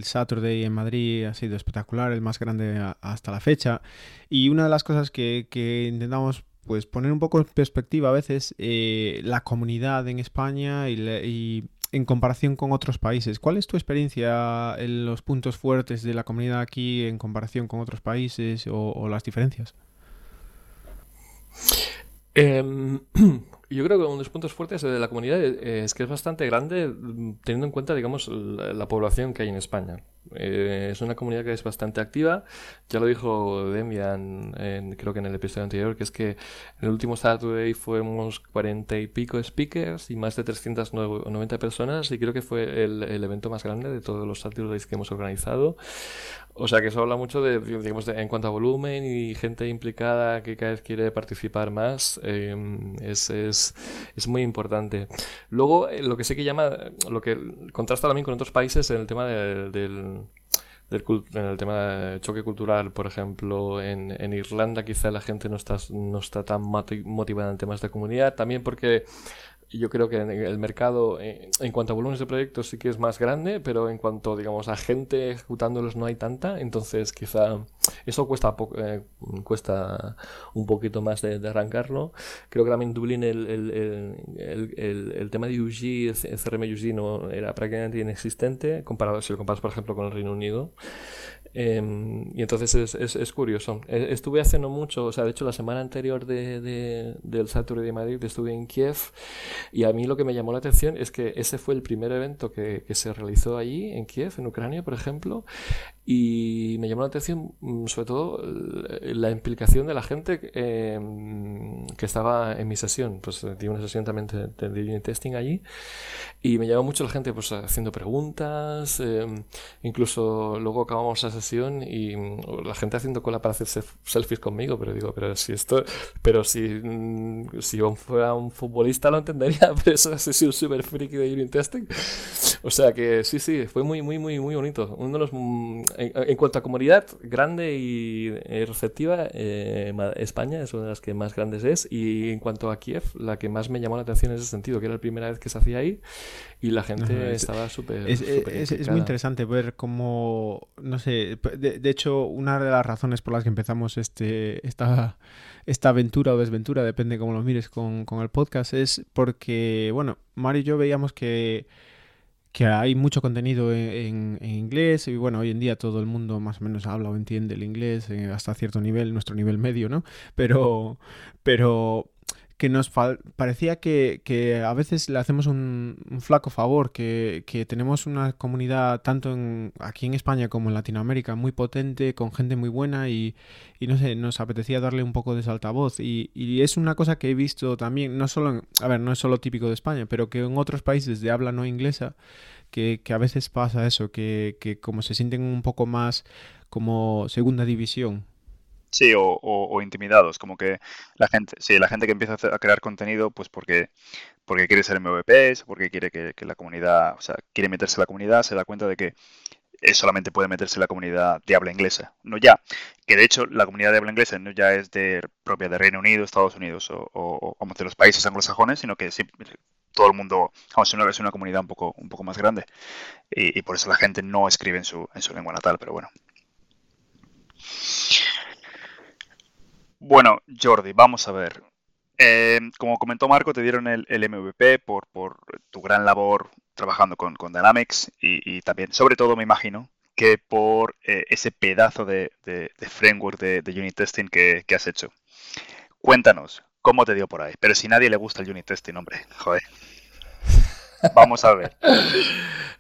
Saturday en Madrid ha sido espectacular, el más grande hasta la fecha. Y una de las cosas que, intentamos pues poner un poco en perspectiva a veces eh, la comunidad en España y, en comparación con otros países. ¿Cuál es tu experiencia en los puntos fuertes de la comunidad aquí en comparación con otros países o, las diferencias? Eh, Yo creo que uno de los puntos fuertes de la comunidad es que es bastante grande mm, teniendo en cuenta, digamos, la, población que hay en España. Eh, es una comunidad que es bastante activa. Ya lo dijo Demian, creo que en el episodio anterior, que es que en el último Saturday fuimos cuarenta y pico speakers y más de 390 personas y creo que fue el, el evento más grande de todos los Saturdays que hemos organizado. O sea que eso habla mucho de, digamos, en cuanto a volumen y gente implicada que cada vez quiere participar más, em, es, es, es, muy importante. Luego, eh, lo que sé que llama, lo que contrasta también con otros países en el tema del, del en el tema de choque cultural, por ejemplo, en, en Irlanda quizá la gente no está, no está tan motivada en temas de comunidad, también porque yo creo que el mercado, eh, en cuanto a volúmenes de proyectos, sí que es más grande, pero en cuanto, digamos, a gente ejecutándolos no hay tanta, entonces quizá eso cuesta, eh, cuesta un poquito más de, arrancarlo. Creo que también Dublín el, el, el, el, tema de UG, el CRM UG no era prácticamente inexistente, comparado, si lo comparas, por ejemplo, con el Reino Unido. Em, y entonces es, es, es, curioso. E, estuve hace no mucho, o sea, de hecho la semana anterior de, de, del Saturday de Madrid estuve en Kiev y a mí lo que me llamó la atención es que ese fue el primer evento que, que se realizó allí, en Kiev, en Ucrania, por ejemplo, y me llamó la atención mm, sobre todo la implicación de la gente em, que estaba en mi sesión. Pues eh, di una sesión también de, de, testing allí y me llamó mucho la gente pues haciendo preguntas, em, incluso luego acabamos la sesión y mm, la gente haciendo cola para hacerse selfies conmigo, pero digo, pero si esto, pero si, mm, si yo fuera un futbolista lo entendería, pero eso es un super friki de unit testing. O sea que sí, sí, fue muy, muy, muy, muy bonito. Uno de los en, cuanto a comunidad grande y eh, receptiva, eh, España es una de las que más grandes es. Y en cuanto a Kiev, la que más me llamó la atención en ese sentido, que era la primera vez que se hacía ahí y la gente estaba súper. Es, es, muy interesante ver cómo, no sé, de, hecho, una de las razones por las que empezamos este, esta, esta aventura o desventura, depende cómo lo mires con, con el podcast, es porque, bueno, Mario y yo veíamos que que hay mucho contenido en, inglés y bueno, hoy en día todo el mundo más o menos habla o entiende el inglés eh, hasta cierto nivel, nuestro nivel medio, ¿no? Pero, pero que nos parecía que, a veces le hacemos un, flaco favor, que, tenemos una comunidad tanto en, aquí en España como en Latinoamérica muy potente, con gente muy buena y, no sé, nos apetecía darle un poco de saltavoz. Y, y es una cosa que he visto también, no solo, a ver, no es solo típico de España, pero que en otros países de habla no inglesa, que, a veces pasa eso, que, que como se sienten un poco más como segunda división Sí, o, intimidados, como que la gente, sí, la gente que empieza a, crear contenido, pues porque, porque quiere ser MVPs, porque quiere que, la comunidad, o sea, quiere meterse en la comunidad, se da cuenta de que solamente puede meterse en la comunidad de habla inglesa. No ya, que de hecho la comunidad de habla inglesa no ya es de propia de Reino Unido, Estados Unidos o, o, de los países anglosajones, sino que todo el mundo, vamos, una, es una comunidad un poco, un poco más grande. Y, y, por eso la gente no escribe en su, en su lengua natal, pero bueno. Bueno, Jordi, vamos a ver. Eh, como comentó Marco, te dieron el, MVP por, tu gran labor trabajando con, Dynamics y, también, sobre todo, me imagino, que por eh, ese pedazo de, framework de, unit testing que, has hecho. Cuéntanos, ¿cómo te dio por ahí? Pero si nadie le gusta el unit testing, hombre, joder. Vamos a ver.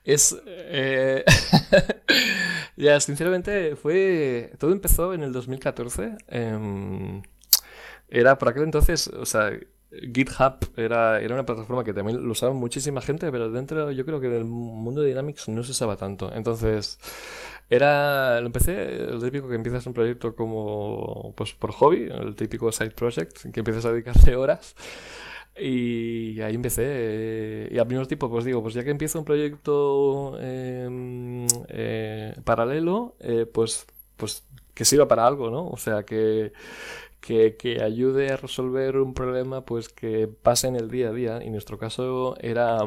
Es. Eh, ya, sinceramente, fue. Todo empezó en el 2014. Em, era por aquel entonces, o sea, GitHub era, era una plataforma que también lo usaba muchísima gente, pero dentro yo creo que del mundo de Dynamics no se usaba tanto. Entonces, era, lo empecé, el típico que empiezas un proyecto como, pues por hobby, el típico side project, que empiezas a dedicarle horas. Y ahí empecé. Eh, y al mismo tiempo, pues digo, pues ya que empiezo un proyecto em, eh, paralelo, eh, pues, pues que sirva para algo, ¿no? O sea, que, que, que, ayude a resolver un problema, pues que pase en el día a día. Y nuestro caso era,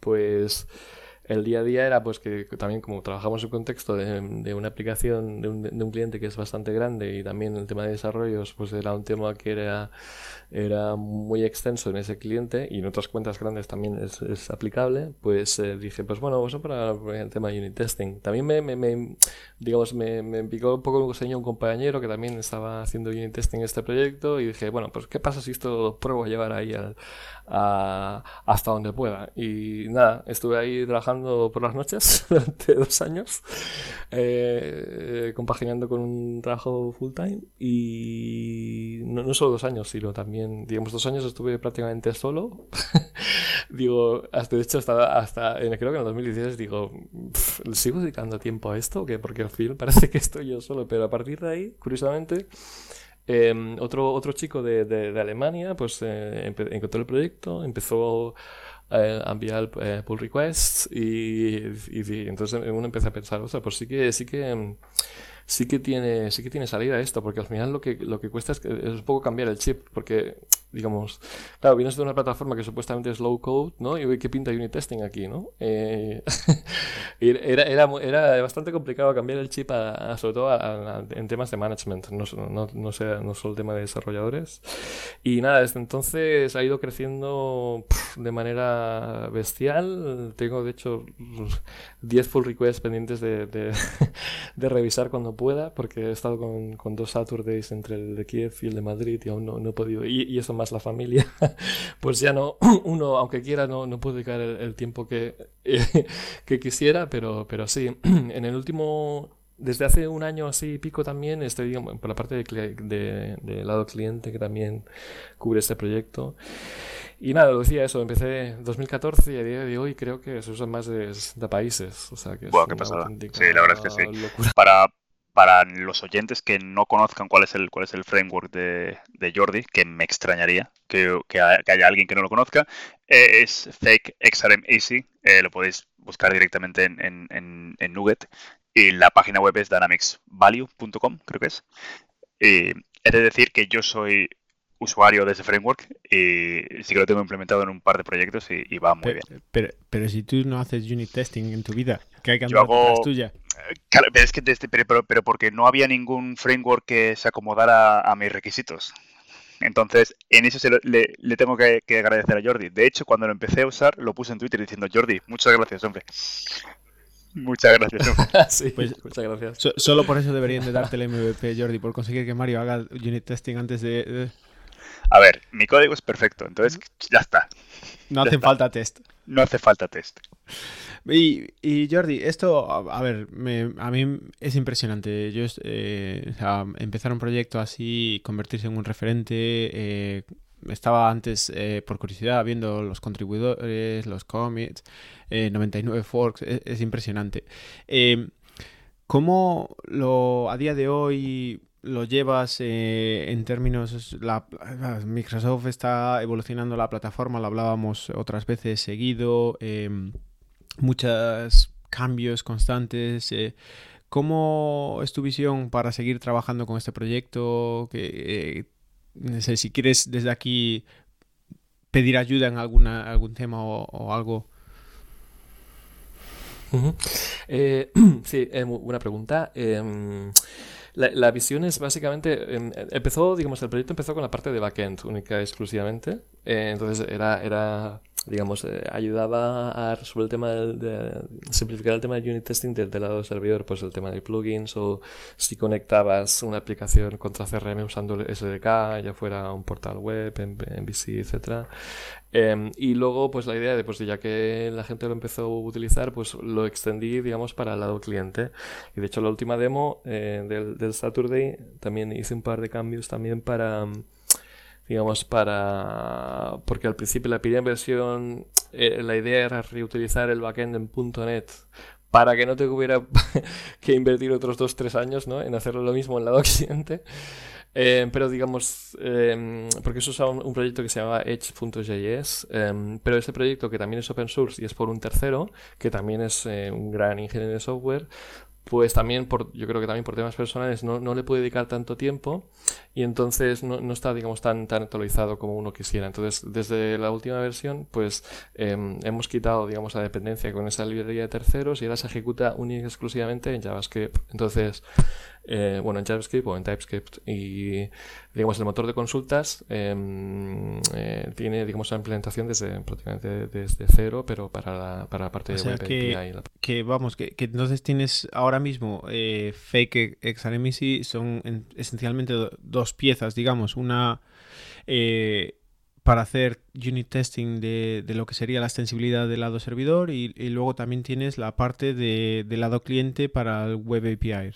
pues el día a día era pues que también como trabajamos en contexto de, una aplicación de un, de un, cliente que es bastante grande y también el tema de desarrollos pues era un tema que era era muy extenso en ese cliente y en otras cuentas grandes también es, es aplicable, pues eh, dije, pues bueno, a para el tema de unit testing. También me, me, me digamos, me, me, picó un poco el gusto un compañero que también estaba haciendo unit testing en este proyecto y dije, bueno, pues ¿qué pasa si esto lo pruebo a llevar ahí al, a, hasta donde pueda? Y nada, estuve ahí trabajando por las noches durante dos años, eh, compaginando con un trabajo full time y no, no solo dos años, sino también digamos, dos años estuve prácticamente solo. digo, hasta, de hecho, hasta, hasta creo que en el 2016 digo, ¿sigo dedicando tiempo a esto? que Porque al fin parece que estoy yo solo, pero a partir de ahí, curiosamente, em, otro, otro chico de, de, Alemania, pues eh, encontró el proyecto, empezó eh, enviar eh, pull requests y, y, entonces uno empieza a pensar, o sea, pues sí que, sí que sí que tiene, sí que tiene salida esto, porque al final lo que, lo que cuesta es, es un poco cambiar el chip, porque digamos, claro, vienes de una plataforma que supuestamente es low code, ¿no? Y qué pinta unit testing aquí, ¿no? Eh, era, era, era, bastante complicado cambiar el chip, sobre todo en temas de management, no, no, no, sea, no solo el tema de desarrolladores. Y nada, desde entonces ha ido creciendo de manera bestial. Tengo, de hecho, 10 pull requests pendientes de, de, de, revisar cuando pueda, porque he estado con, con, dos Saturdays entre el de Kiev y el de Madrid y aún no he podido. Y, y eso más la familia, pues ya no, uno, aunque quiera, no, no puede dedicar el, tiempo que, que quisiera, pero, pero sí, en el último, desde hace un año así y pico también estoy digamos, por la parte de, de, lado cliente que también cubre este proyecto. Y nada, lo decía eso, empecé en 2014 y a día de hoy creo que se usan más de, de países. O sea que es bueno, ¿qué Sí, la verdad es que sí. Para, para los oyentes que no conozcan cuál es el, cuál es el framework de, Jordi, que me extrañaría que, haya alguien que no lo conozca, eh, es Fake XRM Easy. Eh, lo podéis buscar directamente en, en, en, Nugget. Y la página web es dynamicsvalue.com, creo que es. Y he de decir que yo soy usuario de ese framework y sí que lo tengo implementado en un par de proyectos y, va muy bien. Pero, pero si tú no haces unit testing en tu vida, que hay que andar tuya. Claro, pero es que desde, pero, pero, porque no había ningún framework que se acomodara a mis requisitos. Entonces, en eso se le, le, tengo que, que, agradecer a Jordi. De hecho, cuando lo empecé a usar, lo puse en Twitter diciendo, Jordi, muchas gracias, hombre. Muchas gracias. sí, pues, muchas gracias. So, solo por eso deberían de darte el MVP, Jordi, por conseguir que Mario haga unit testing antes de... de... A ver, mi código es perfecto, entonces ya está. No hace falta test. No hace falta test. Y, Jordi, esto, a, a ver, me, a mí es impresionante. Yo, eh, empezar un proyecto así, convertirse en un referente, eh, estaba antes, eh, por curiosidad, viendo los contribuidores, los commits, eh, 99 forks, es, es impresionante. Eh, ¿Cómo lo, a día de hoy lo llevas eh, en términos... La, Microsoft está evolucionando la plataforma, lo hablábamos otras veces seguido, eh, muchos cambios constantes. Eh, ¿Cómo es tu visión para seguir trabajando con este proyecto? Que, no sé si quieres desde aquí pedir ayuda en alguna, algún tema o, algo. Uh -huh. eh, sí, eh, buena pregunta. La, la, visión es básicamente, empezó, digamos, el proyecto empezó con la parte de backend única y exclusivamente. Eh, entonces era, era digamos, eh, ayudaba a resolver el tema de, de, simplificar el tema de unit testing del, del lado del servidor, pues el tema de plugins o si conectabas una aplicación contra CRM usando SDK, ya fuera un portal web, MVC, etcétera. Eh, y luego, pues la idea de, pues ya que la gente lo empezó a utilizar, pues lo extendí, digamos, para el lado cliente. Y de hecho, la última demo eh, del, del Saturday también hice un par de cambios también para digamos, para... porque al principio la primera versión, eh, la idea era reutilizar el backend en .NET para que no te hubiera que invertir otros 2-3 años ¿no? en hacerlo lo mismo en lado cliente. Eh, pero digamos, eh, porque eso es un, proyecto que se llama Edge.js, eh, pero este proyecto que también es open source y es por un tercero, que también es eh, un gran ingeniero de software, pues también por, yo creo que también por temas personales no, no le puede dedicar tanto tiempo y entonces no, no, está, digamos, tan, tan actualizado como uno quisiera. Entonces, desde la última versión, pues eh, hemos quitado, digamos, la dependencia con esa librería de terceros y ahora se ejecuta única y exclusivamente en JavaScript. Entonces, eh, bueno, en JavaScript o en TypeScript y, digamos, el motor de consultas eh, eh, tiene, digamos, una implementación desde prácticamente desde cero, pero para la, para la parte o de sea web que, API. La... que, vamos, que, que, entonces tienes ahora mismo eh, Fake XRMC son en, esencialmente dos piezas, digamos, una eh, para hacer unit testing de, de, lo que sería la extensibilidad del lado servidor y, y luego también tienes la parte de, del lado cliente para el web API.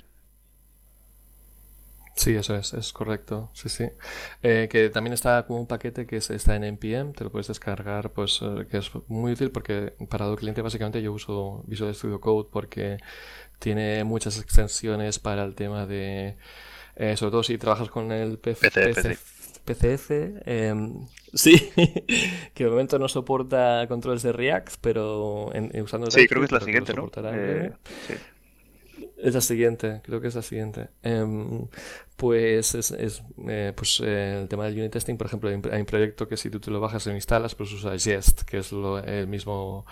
Sí, eso es, es correcto. Sí, sí. Eh, que también está como un paquete que es, está en NPM, te lo puedes descargar, pues eh, que es muy útil porque para el cliente básicamente yo uso Visual Studio Code porque tiene muchas extensiones para el tema de, eh, sobre todo si trabajas con el PC, PC, PCF, eh, sí, que de momento no soporta controles de React, pero en, usando Sí, creo que es la siguiente, ¿no? Eh, sí. Es la siguiente, creo que es la siguiente. Eh, pues es, es eh, pues, eh, el tema del unit testing, por ejemplo, hay un proyecto que si tú te lo bajas y lo instalas, pues usa Jest, que es lo, el mismo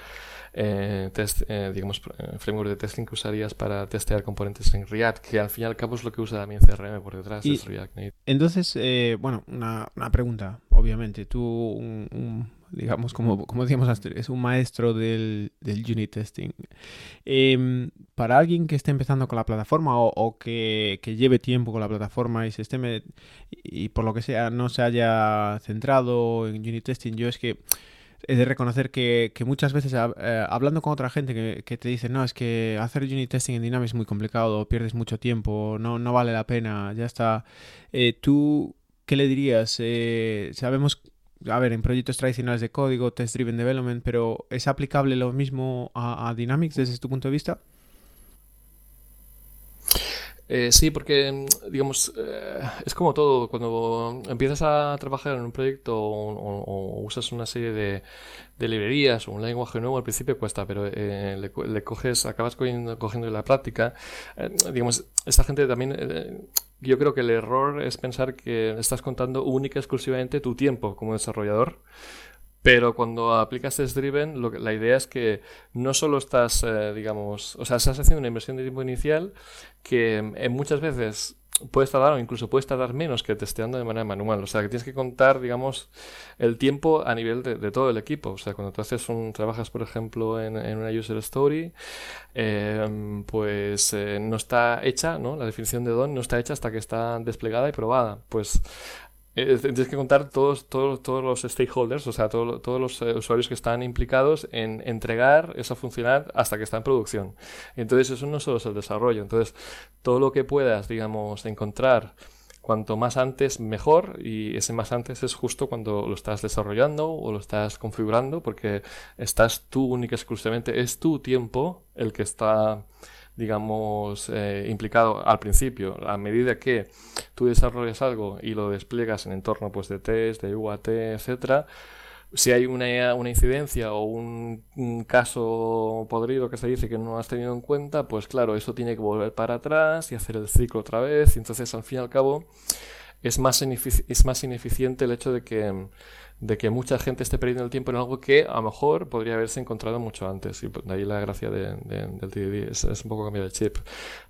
eh, test, digamos, framework de testing que usarías para testear componentes en React, que al fin y al cabo es lo que usa también CRM por detrás, y, es React Native. Entonces, bueno, una, una, pregunta, obviamente, tú un, un digamos, como, como decíamos antes, es un maestro del, del unit testing. Eh, para alguien que esté empezando con la plataforma o, o que, que, lleve tiempo con la plataforma y se esté me, y por lo que sea no se haya centrado en unit testing, yo es que he de reconocer que, que muchas veces eh, hablando con otra gente que, que, te dice, no, es que hacer unit testing en Dynamics es muy complicado, pierdes mucho tiempo, no, no vale la pena, ya está. Eh, ¿Tú qué le dirías? Eh, sabemos a ver, en proyectos tradicionales de código, test driven development, pero ¿es aplicable lo mismo a, Dynamics desde tu punto de vista? Eh, sí, porque, digamos, eh, es como todo. Cuando empiezas a trabajar en un proyecto o, usas una serie de, librerías o un lenguaje nuevo, al principio cuesta, pero eh, le, le, coges, acabas cogiendo, cogiendo la práctica. Eh, digamos, esta gente también yo creo que el error es pensar que estás contando única y exclusivamente tu tiempo como desarrollador Pero cuando aplicas Test Driven, lo la idea es que no solo estás, eh, digamos, o sea, estás haciendo una inversión de tiempo inicial que eh, muchas veces puedes tardar o incluso puedes tardar menos que testeando de manera manual. O sea, que tienes que contar, digamos, el tiempo a nivel de, todo el equipo. O sea, cuando tú haces un, trabajas, por ejemplo, en, una user story, em, pues eh, no está hecha, ¿no? La definición de don no está hecha hasta que está desplegada y probada. Pues tienes que contar todos, todos, todos los stakeholders, o sea, todos los eh, usuarios que están implicados en entregar esa funcionalidad hasta que está en producción. Entonces, eso no solo es el desarrollo. Entonces, todo lo que puedas, digamos, encontrar cuanto más antes mejor y ese más antes es justo cuando lo estás desarrollando o lo estás configurando porque estás tú única exclusivamente, es tu tiempo el que está digamos, eh, implicado al principio. A medida que tú desarrollas algo y lo despliegas en entorno pues, de test, de UAT, etcétera, si hay una, una incidencia o un, caso podrido que se dice que no has tenido en cuenta, pues claro, eso tiene que volver para atrás y hacer el ciclo otra vez. Y entonces, al fin y al cabo, es más, es más ineficiente el hecho de que de que mucha gente esté perdiendo el tiempo en algo que a lo mejor podría haberse encontrado mucho antes. Y pues, de ahí la gracia de, del TDD es, un poco cambiar el chip.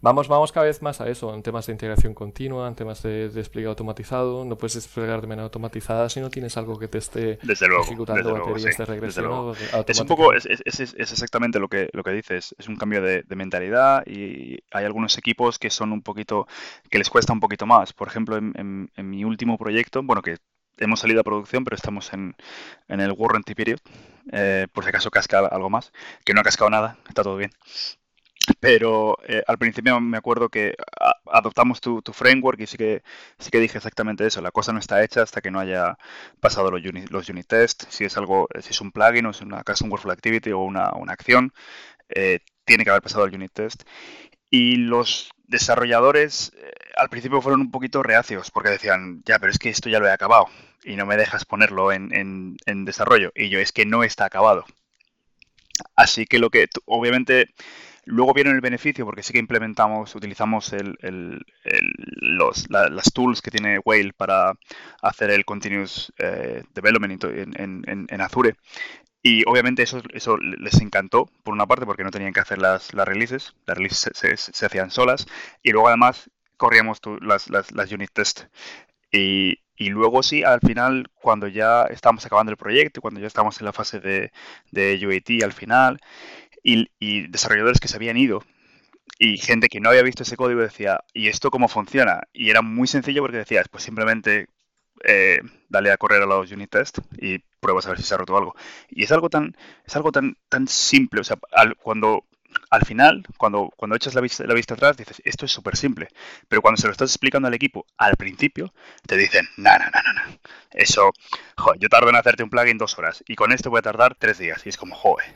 Vamos, vamos cada vez más a eso, en temas de integración continua, en temas de despliegue automatizado. No puedes desplegar de manera automatizada si no tienes algo que te esté ejecutando baterías de regresión. Es un poco, es, es, es, exactamente lo que, lo que dices. Es un cambio de, mentalidad y hay algunos equipos que son un poquito, que les cuesta un poquito más. Por ejemplo, en, en mi último proyecto, bueno, que hemos salido a producción, pero estamos en, en el warranty period, eh, por si acaso casca algo más, que no ha cascado nada, está todo bien. Pero eh, al principio me acuerdo que adoptamos tu, tu, framework y sí que, sí que dije exactamente eso. La cosa no está hecha hasta que no haya pasado los unit, los unit tests. Si es algo, si es un plugin o es una custom workflow activity o una, una acción, eh, tiene que haber pasado el unit test. Y los desarrolladores al principio fueron un poquito reacios porque decían, ya, pero es que esto ya lo he acabado y no me dejas ponerlo en, desarrollo. Y yo, es que no está acabado. Así que lo que, obviamente, luego viene el beneficio porque sí que implementamos, utilizamos el, los, las tools que tiene Whale para hacer el continuous eh, development en, Azure. Y obviamente eso, eso les encantó, por una parte, porque no tenían que hacer las, las releases, las releases se, hacían solas, y luego además corríamos las, las, las unit test. Y, y luego sí, al final, cuando ya estamos acabando el proyecto, cuando ya estamos en la fase de, de UAT al final, y, desarrolladores que se habían ido, y gente que no había visto ese código decía, ¿y esto cómo funciona? Y era muy sencillo porque decías, pues simplemente eh, dale a correr a los unit test y pruebas a ver si se ha roto algo. Y es algo tan, es algo tan, tan simple, o sea, cuando al final, cuando, cuando echas la vista, la vista atrás, dices, esto es súper simple. Pero cuando se lo estás explicando al equipo al principio, te dicen, no, no, no, no, Eso, yo tardo en hacerte un plugin dos horas y con esto voy a tardar tres días. Y es como, joder.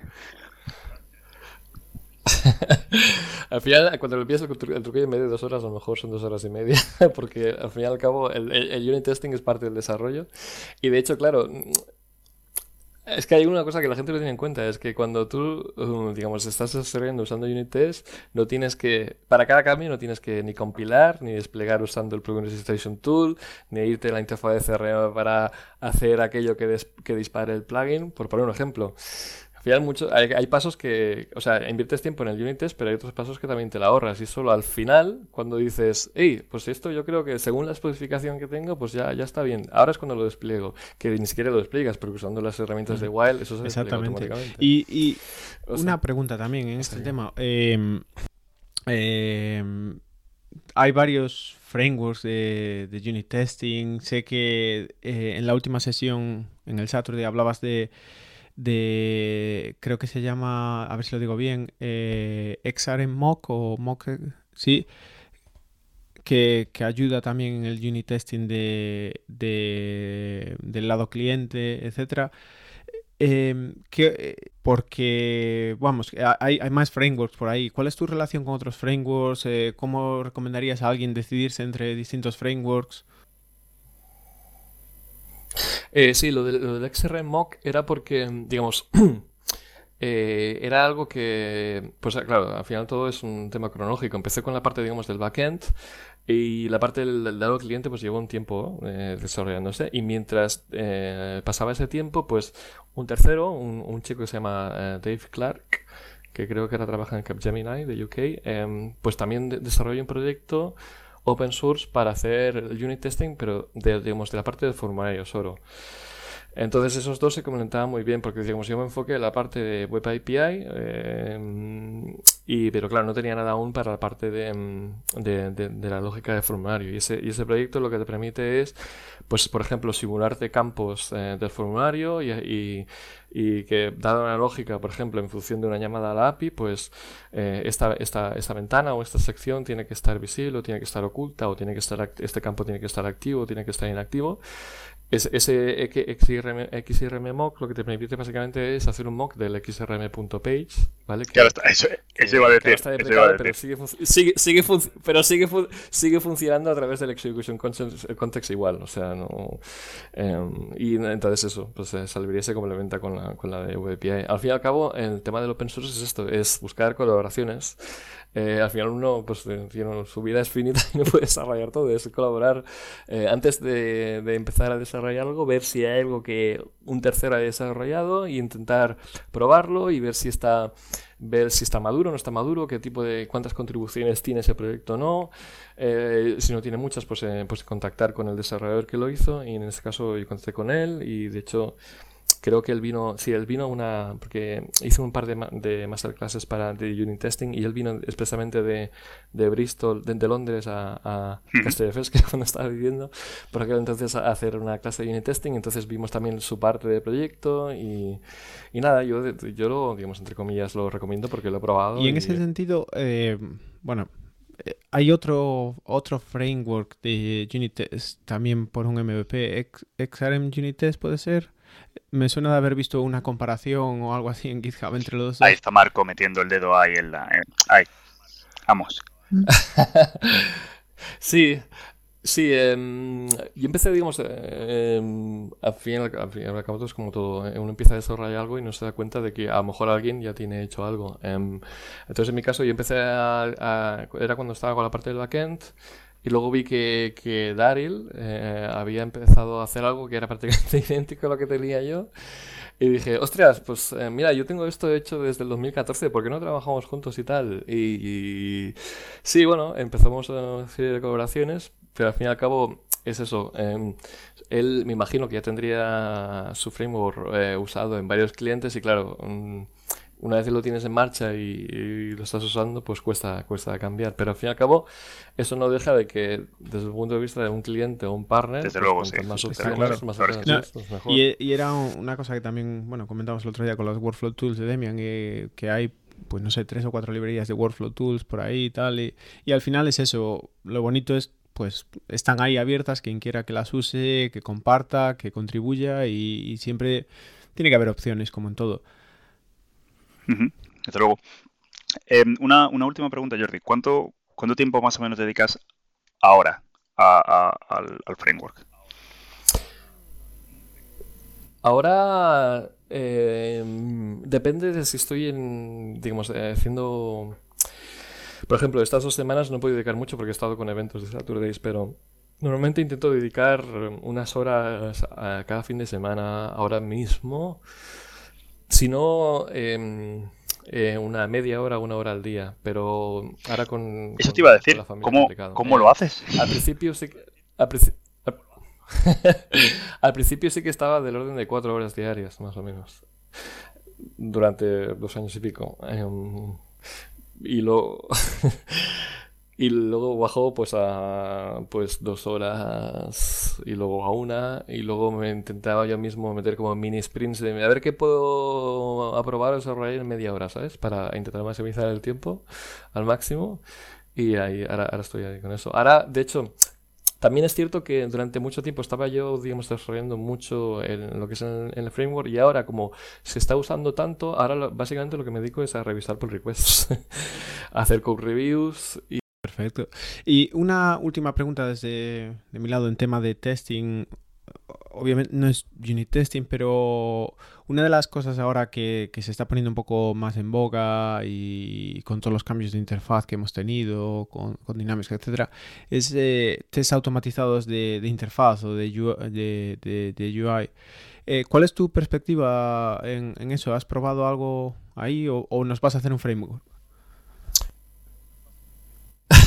al final, cuando lo empiezas el, truquillo en medio de dos horas, a lo mejor son dos horas y media, porque al fin y al cabo el, el, unit testing es parte del desarrollo. Y de hecho, claro, es que hay una cosa que la gente no tiene en cuenta, es que cuando tú, um, digamos, estás desarrollando usando unit test, no tienes que, para cada cambio no tienes que ni compilar, ni desplegar usando el Plugin Registration Tool, ni irte a la interfaz de CRM para hacer aquello que, que dispare el plugin, por poner un ejemplo mucho, hay, pasos que, o sea, inviertes tiempo en el unit test, pero hay otros pasos que también te la ahorras. Y solo al final, cuando dices, hey, pues esto yo creo que según la especificación que tengo, pues ya, ya está bien. Ahora es cuando lo despliego, que ni siquiera lo despliegas, porque usando las herramientas de Wild, eso se Exactamente. Y, y una pregunta también en este tema. Em, em, hay varios frameworks de, de, unit testing. Sé que eh, en la última sesión, en el Saturday, hablabas de de, creo que se llama, a ver si lo digo bien, eh, Mock o Mock, sí, que, ayuda también en el unit testing de, del lado cliente, etcétera. Em, que, porque, vamos, hay, hay, más frameworks por ahí. ¿Cuál es tu relación con otros frameworks? Eh, ¿Cómo recomendarías a alguien decidirse entre distintos frameworks? Eh, sí, lo, del XRM Mock era porque, digamos, eh, era algo que, pues claro, al final todo es un tema cronológico. Empecé con la parte, digamos, del backend y la parte del, lado cliente pues llevó un tiempo eh, desarrollándose y mientras eh, pasaba ese tiempo, pues un tercero, un, chico que se llama Dave Clark, que creo que ahora trabaja en Capgemini de UK, em, pues también desarrolló un proyecto open source para hacer unit testing, pero de, digamos, de la parte del formulario solo. Entonces esos dos se complementaban muy bien porque digamos yo me enfoqué en la parte de Web API eh, y pero claro no tenía nada aún para la parte de, mm, de, de, la lógica de formulario. Y ese, y ese proyecto lo que te permite es pues por ejemplo simularte campos eh, del formulario y, y, y, que dada una lógica por ejemplo en función de una llamada a la API pues eh, esta, esta, esta ventana o esta sección tiene que estar visible o tiene que estar oculta o tiene que estar este campo tiene que estar activo o tiene que estar inactivo ese XRM, XRM mock lo que te permite básicamente es hacer un mock del xrm.page, ¿vale? Que, está, eso, eso iba a decir. Pero sigue, sigue, sigue, pero sigue, sigue funcionando a través del execution context, igual, o sea, no... Em, y entonces eso, pues eh, Salvería se complementa con la, con la de WPI. Al fin y al cabo, el tema del open source es esto, es buscar colaboraciones eh, al final uno, pues, eh, su vida es finita y no puede desarrollar todo, es colaborar eh, antes de, empezar a desarrollar algo, ver si hay algo que un tercero ha desarrollado y intentar probarlo y ver si está ver si está maduro no está maduro, qué tipo de cuántas contribuciones tiene ese proyecto o no. si no tiene muchas, pues, pues contactar con el desarrollador que lo hizo y en este caso yo contacté con él y de hecho creo que él vino, sí, él vino una, porque hizo un par de, de masterclasses para de unit testing y él vino expresamente de, de Bristol, de, Londres a, a Castelldefels, que cuando estaba viviendo, por aquel entonces a hacer una clase de unit testing, entonces vimos también su parte del proyecto y, y nada, yo, yo lo, digamos, entre comillas, lo recomiendo porque lo he probado. Y en ese sentido, eh, bueno, eh, hay otro, otro framework de unit test también por un MVP, XRM Unit Test puede ser. Me suena de haber visto una comparación o algo así en GitHub entre los dos. Ahí está Marco metiendo el dedo ahí en la. ahí. Vamos. sí, sí. Em, yo empecé, digamos, eh, al fin y al cabo es como todo. ¿eh? Uno empieza a desarrollar algo y no se da cuenta de que a lo mejor alguien ya tiene hecho algo. Em, entonces, en mi caso, yo empecé a, Era cuando estaba con la parte del backend. Y luego vi que, que Daryl eh, había empezado a hacer algo que era prácticamente idéntico a lo que tenía yo. Y dije, ostras, pues eh, mira, yo tengo esto hecho desde el 2014, ¿por qué no trabajamos juntos y tal? Y, sí, bueno, empezamos a hacer colaboraciones, pero al fin y al cabo es eso. Em, él me imagino que ya tendría su framework eh, usado en varios clientes y claro, mm, una vez que lo tienes en marcha y, lo estás usando, pues cuesta, cuesta cambiar. Pero al fin y al cabo, eso no deja de que, desde el punto de vista de un cliente o un partner, desde luego, más opciones, más opciones, pues mejor. Y, y, era una cosa que también, bueno, comentamos el otro día con los workflow tools de Demian, que, que hay pues no sé, tres o cuatro librerías de workflow tools por ahí y tal. Y, y al final es eso. Lo bonito es pues están ahí abiertas, quien quiera que las use, que comparta, que contribuya y siempre tiene que haber opciones como en todo. Desde luego. Em, una, última pregunta, Jordi. ¿Cuánto, ¿Cuánto tiempo más o menos dedicas ahora al, framework? Ahora em, depende de si estoy en, digamos, eh, haciendo... Por ejemplo, estas dos semanas no he podido dedicar mucho porque he estado con eventos de Saturdays, pero normalmente intento dedicar unas horas a cada fin de semana ahora mismo. Si no, em, eh, una media hora, una hora al día. Pero ahora con. Eso te iba a decir. ¿Cómo, ¿cómo lo haces? Al principio sí que. Al, principio sí que estaba del orden de cuatro horas diarias, más o menos. Durante dos años y pico. Em, y lo. Y luego bajó pues a pues dos horas y luego a una y luego me intentaba yo mismo meter como mini sprints de a ver qué puedo aprobar o desarrollar en media hora, ¿sabes? Para intentar maximizar el tiempo al máximo y ahí ahora, estoy ahí con eso. Ahora, de hecho, también es cierto que durante mucho tiempo estaba yo, digamos, desarrollando mucho en lo que es en, el framework y ahora como se está usando tanto, ahora básicamente lo que me dedico es a revisar pull requests, hacer code reviews y Perfecto. Y una última pregunta desde de mi lado en tema de testing. obviamente no es unit testing, pero una de las cosas ahora que, se está poniendo un poco más en boga y con todos los cambios de interfaz que hemos tenido, con, con Dynamics, etcétera, es eh, test automatizados de, interfaz o de, de, UI. Eh, ¿Cuál es tu perspectiva en, eso? ¿Has probado algo ahí o, o nos vas a hacer un framework?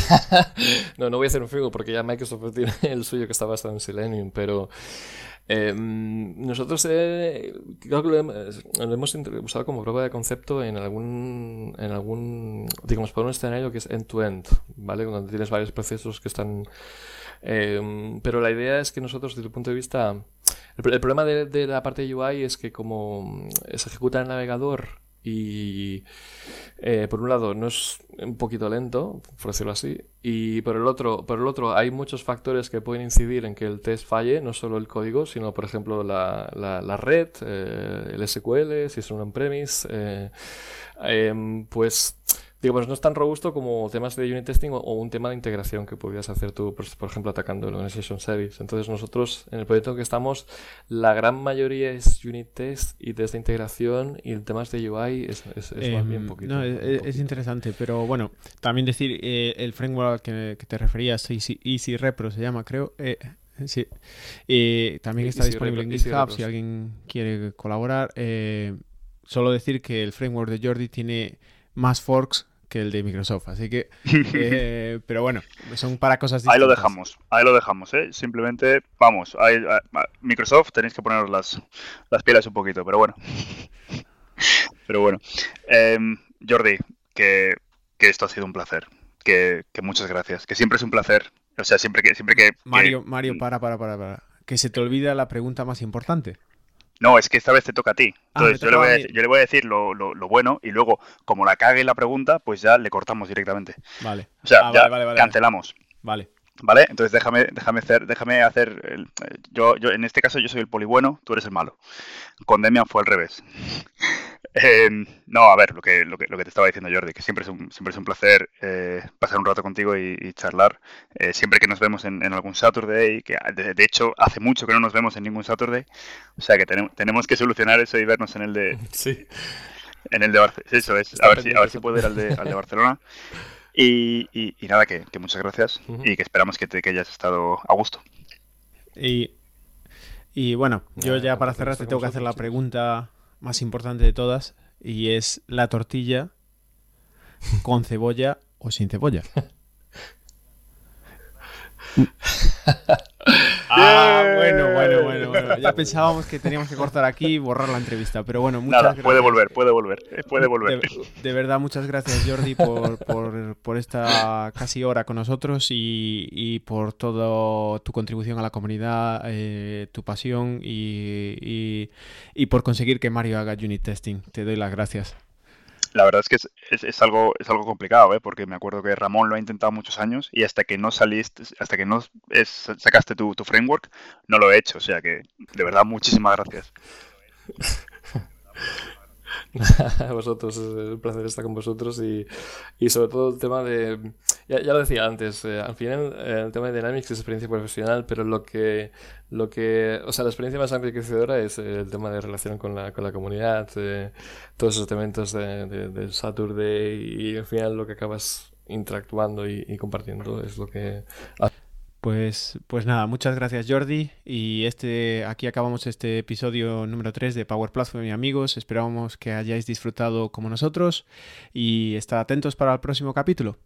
no, no voy a hacer un framework porque ya Microsoft tiene el suyo que está basado en Selenium, pero Em, nosotros eh, que lo hemos, usado como prueba de concepto en algún, en algún, digamos, por un escenario que es end-to-end, ¿vale? Donde tienes varios procesos que están... Em, pero la idea es que nosotros, desde el punto de vista... El, problema de, de, la parte de UI es que como se ejecuta en el navegador y eh, por un lado no es un poquito lento, por decirlo así, y por el otro, por el otro hay muchos factores que pueden incidir en que el test falle, no solo el código, sino por ejemplo la, la, red, eh, el SQL, si es un on-premise, eh, em, pues digamos, no es tan robusto como temas de unit testing o, un tema de integración que podrías hacer tú, por, ejemplo, atacando el Organization Service. Entonces, nosotros, en el proyecto en que estamos, la gran mayoría es unit test y test de integración y el temas de UI es, es, es más bien em, poquito. No, es, interesante, pero bueno, también decir, eh, el framework que, te referías, Easy, Easy Repro se llama, creo. Eh, sí. también está disponible en GitHub si alguien quiere colaborar. Eh, solo decir que el framework de Jordi tiene más forks que el de Microsoft. Así que, eh, pero bueno, son para cosas distintas. Ahí lo dejamos, ahí lo dejamos, ¿eh? Simplemente, vamos, Microsoft tenéis que poner las, las pieles un poquito, pero bueno. pero bueno. Em, Jordi, que, esto ha sido un placer. Que, muchas gracias. Que siempre es un placer. O sea, siempre que... Siempre que Mario, Mario, para, para, para, para. Que se te olvida la pregunta más importante. No, es que esta vez te toca a ti. Ah, Entonces, yo, le voy a decir, lo, bueno y luego, como la cague la pregunta, pues ya le cortamos directamente. Vale. O sea, ah, ya cancelamos. Vale. ¿Vale? Entonces déjame, déjame hacer, déjame hacer el, yo, yo, en este caso yo soy el poli bueno, tú eres el malo. Con Demian fue al revés. Em, no, a ver, lo que, lo, que, lo que te estaba diciendo Jordi, que siempre es un, siempre es un placer eh, pasar un rato contigo y, charlar. Eh, siempre que nos vemos en, algún Saturday, que de, hecho hace mucho que no nos vemos en ningún Saturday, o sea que tenemos, tenemos que solucionar eso y vernos en el de... Sí. En el de Barcelona. Eso es, a ver, si, a ver si puedo ir al de, al de Barcelona. Y, y, nada, que, muchas gracias y que esperamos que, te, que hayas estado a gusto. Y, y bueno, yo ya para cerrar te tengo que hacer la pregunta más importante de todas y es la tortilla con cebolla o sin cebolla. ah, bueno, bueno, bueno, bueno. Ya pensábamos que teníamos que cortar aquí y borrar la entrevista, pero bueno, muchas Nada, Puede volver, puede volver, eh, puede volver. De, verdad, muchas gracias Jordi por, por, esta casi hora con nosotros y, y por toda tu contribución a la comunidad, eh, tu pasión y, y, y por conseguir que Mario haga unit testing. Te doy las gracias. La verdad es que es, es, algo, es algo complicado, ¿eh? porque me acuerdo que Ramón lo ha intentado muchos años y hasta que no saliste, hasta que no sacaste tu, tu framework, no lo he hecho. O sea que, de verdad, muchísimas gracias. a vosotros, es un placer estar con vosotros y, y sobre todo el tema de, ya, lo decía antes, eh, al final eh, el tema de Dynamics es experiencia profesional, pero lo que, lo que, o sea, la experiencia más enriquecedora es el tema de relación con la, con la comunidad, eh, todos esos eventos de, de, Saturday y al final lo que acabas interactuando y compartiendo es lo que... Pues, pues nada, muchas gracias Jordi y este aquí acabamos este episodio número 3 de Power Platform y amigos. Esperamos que hayáis disfrutado como nosotros y estar atentos para el próximo capítulo.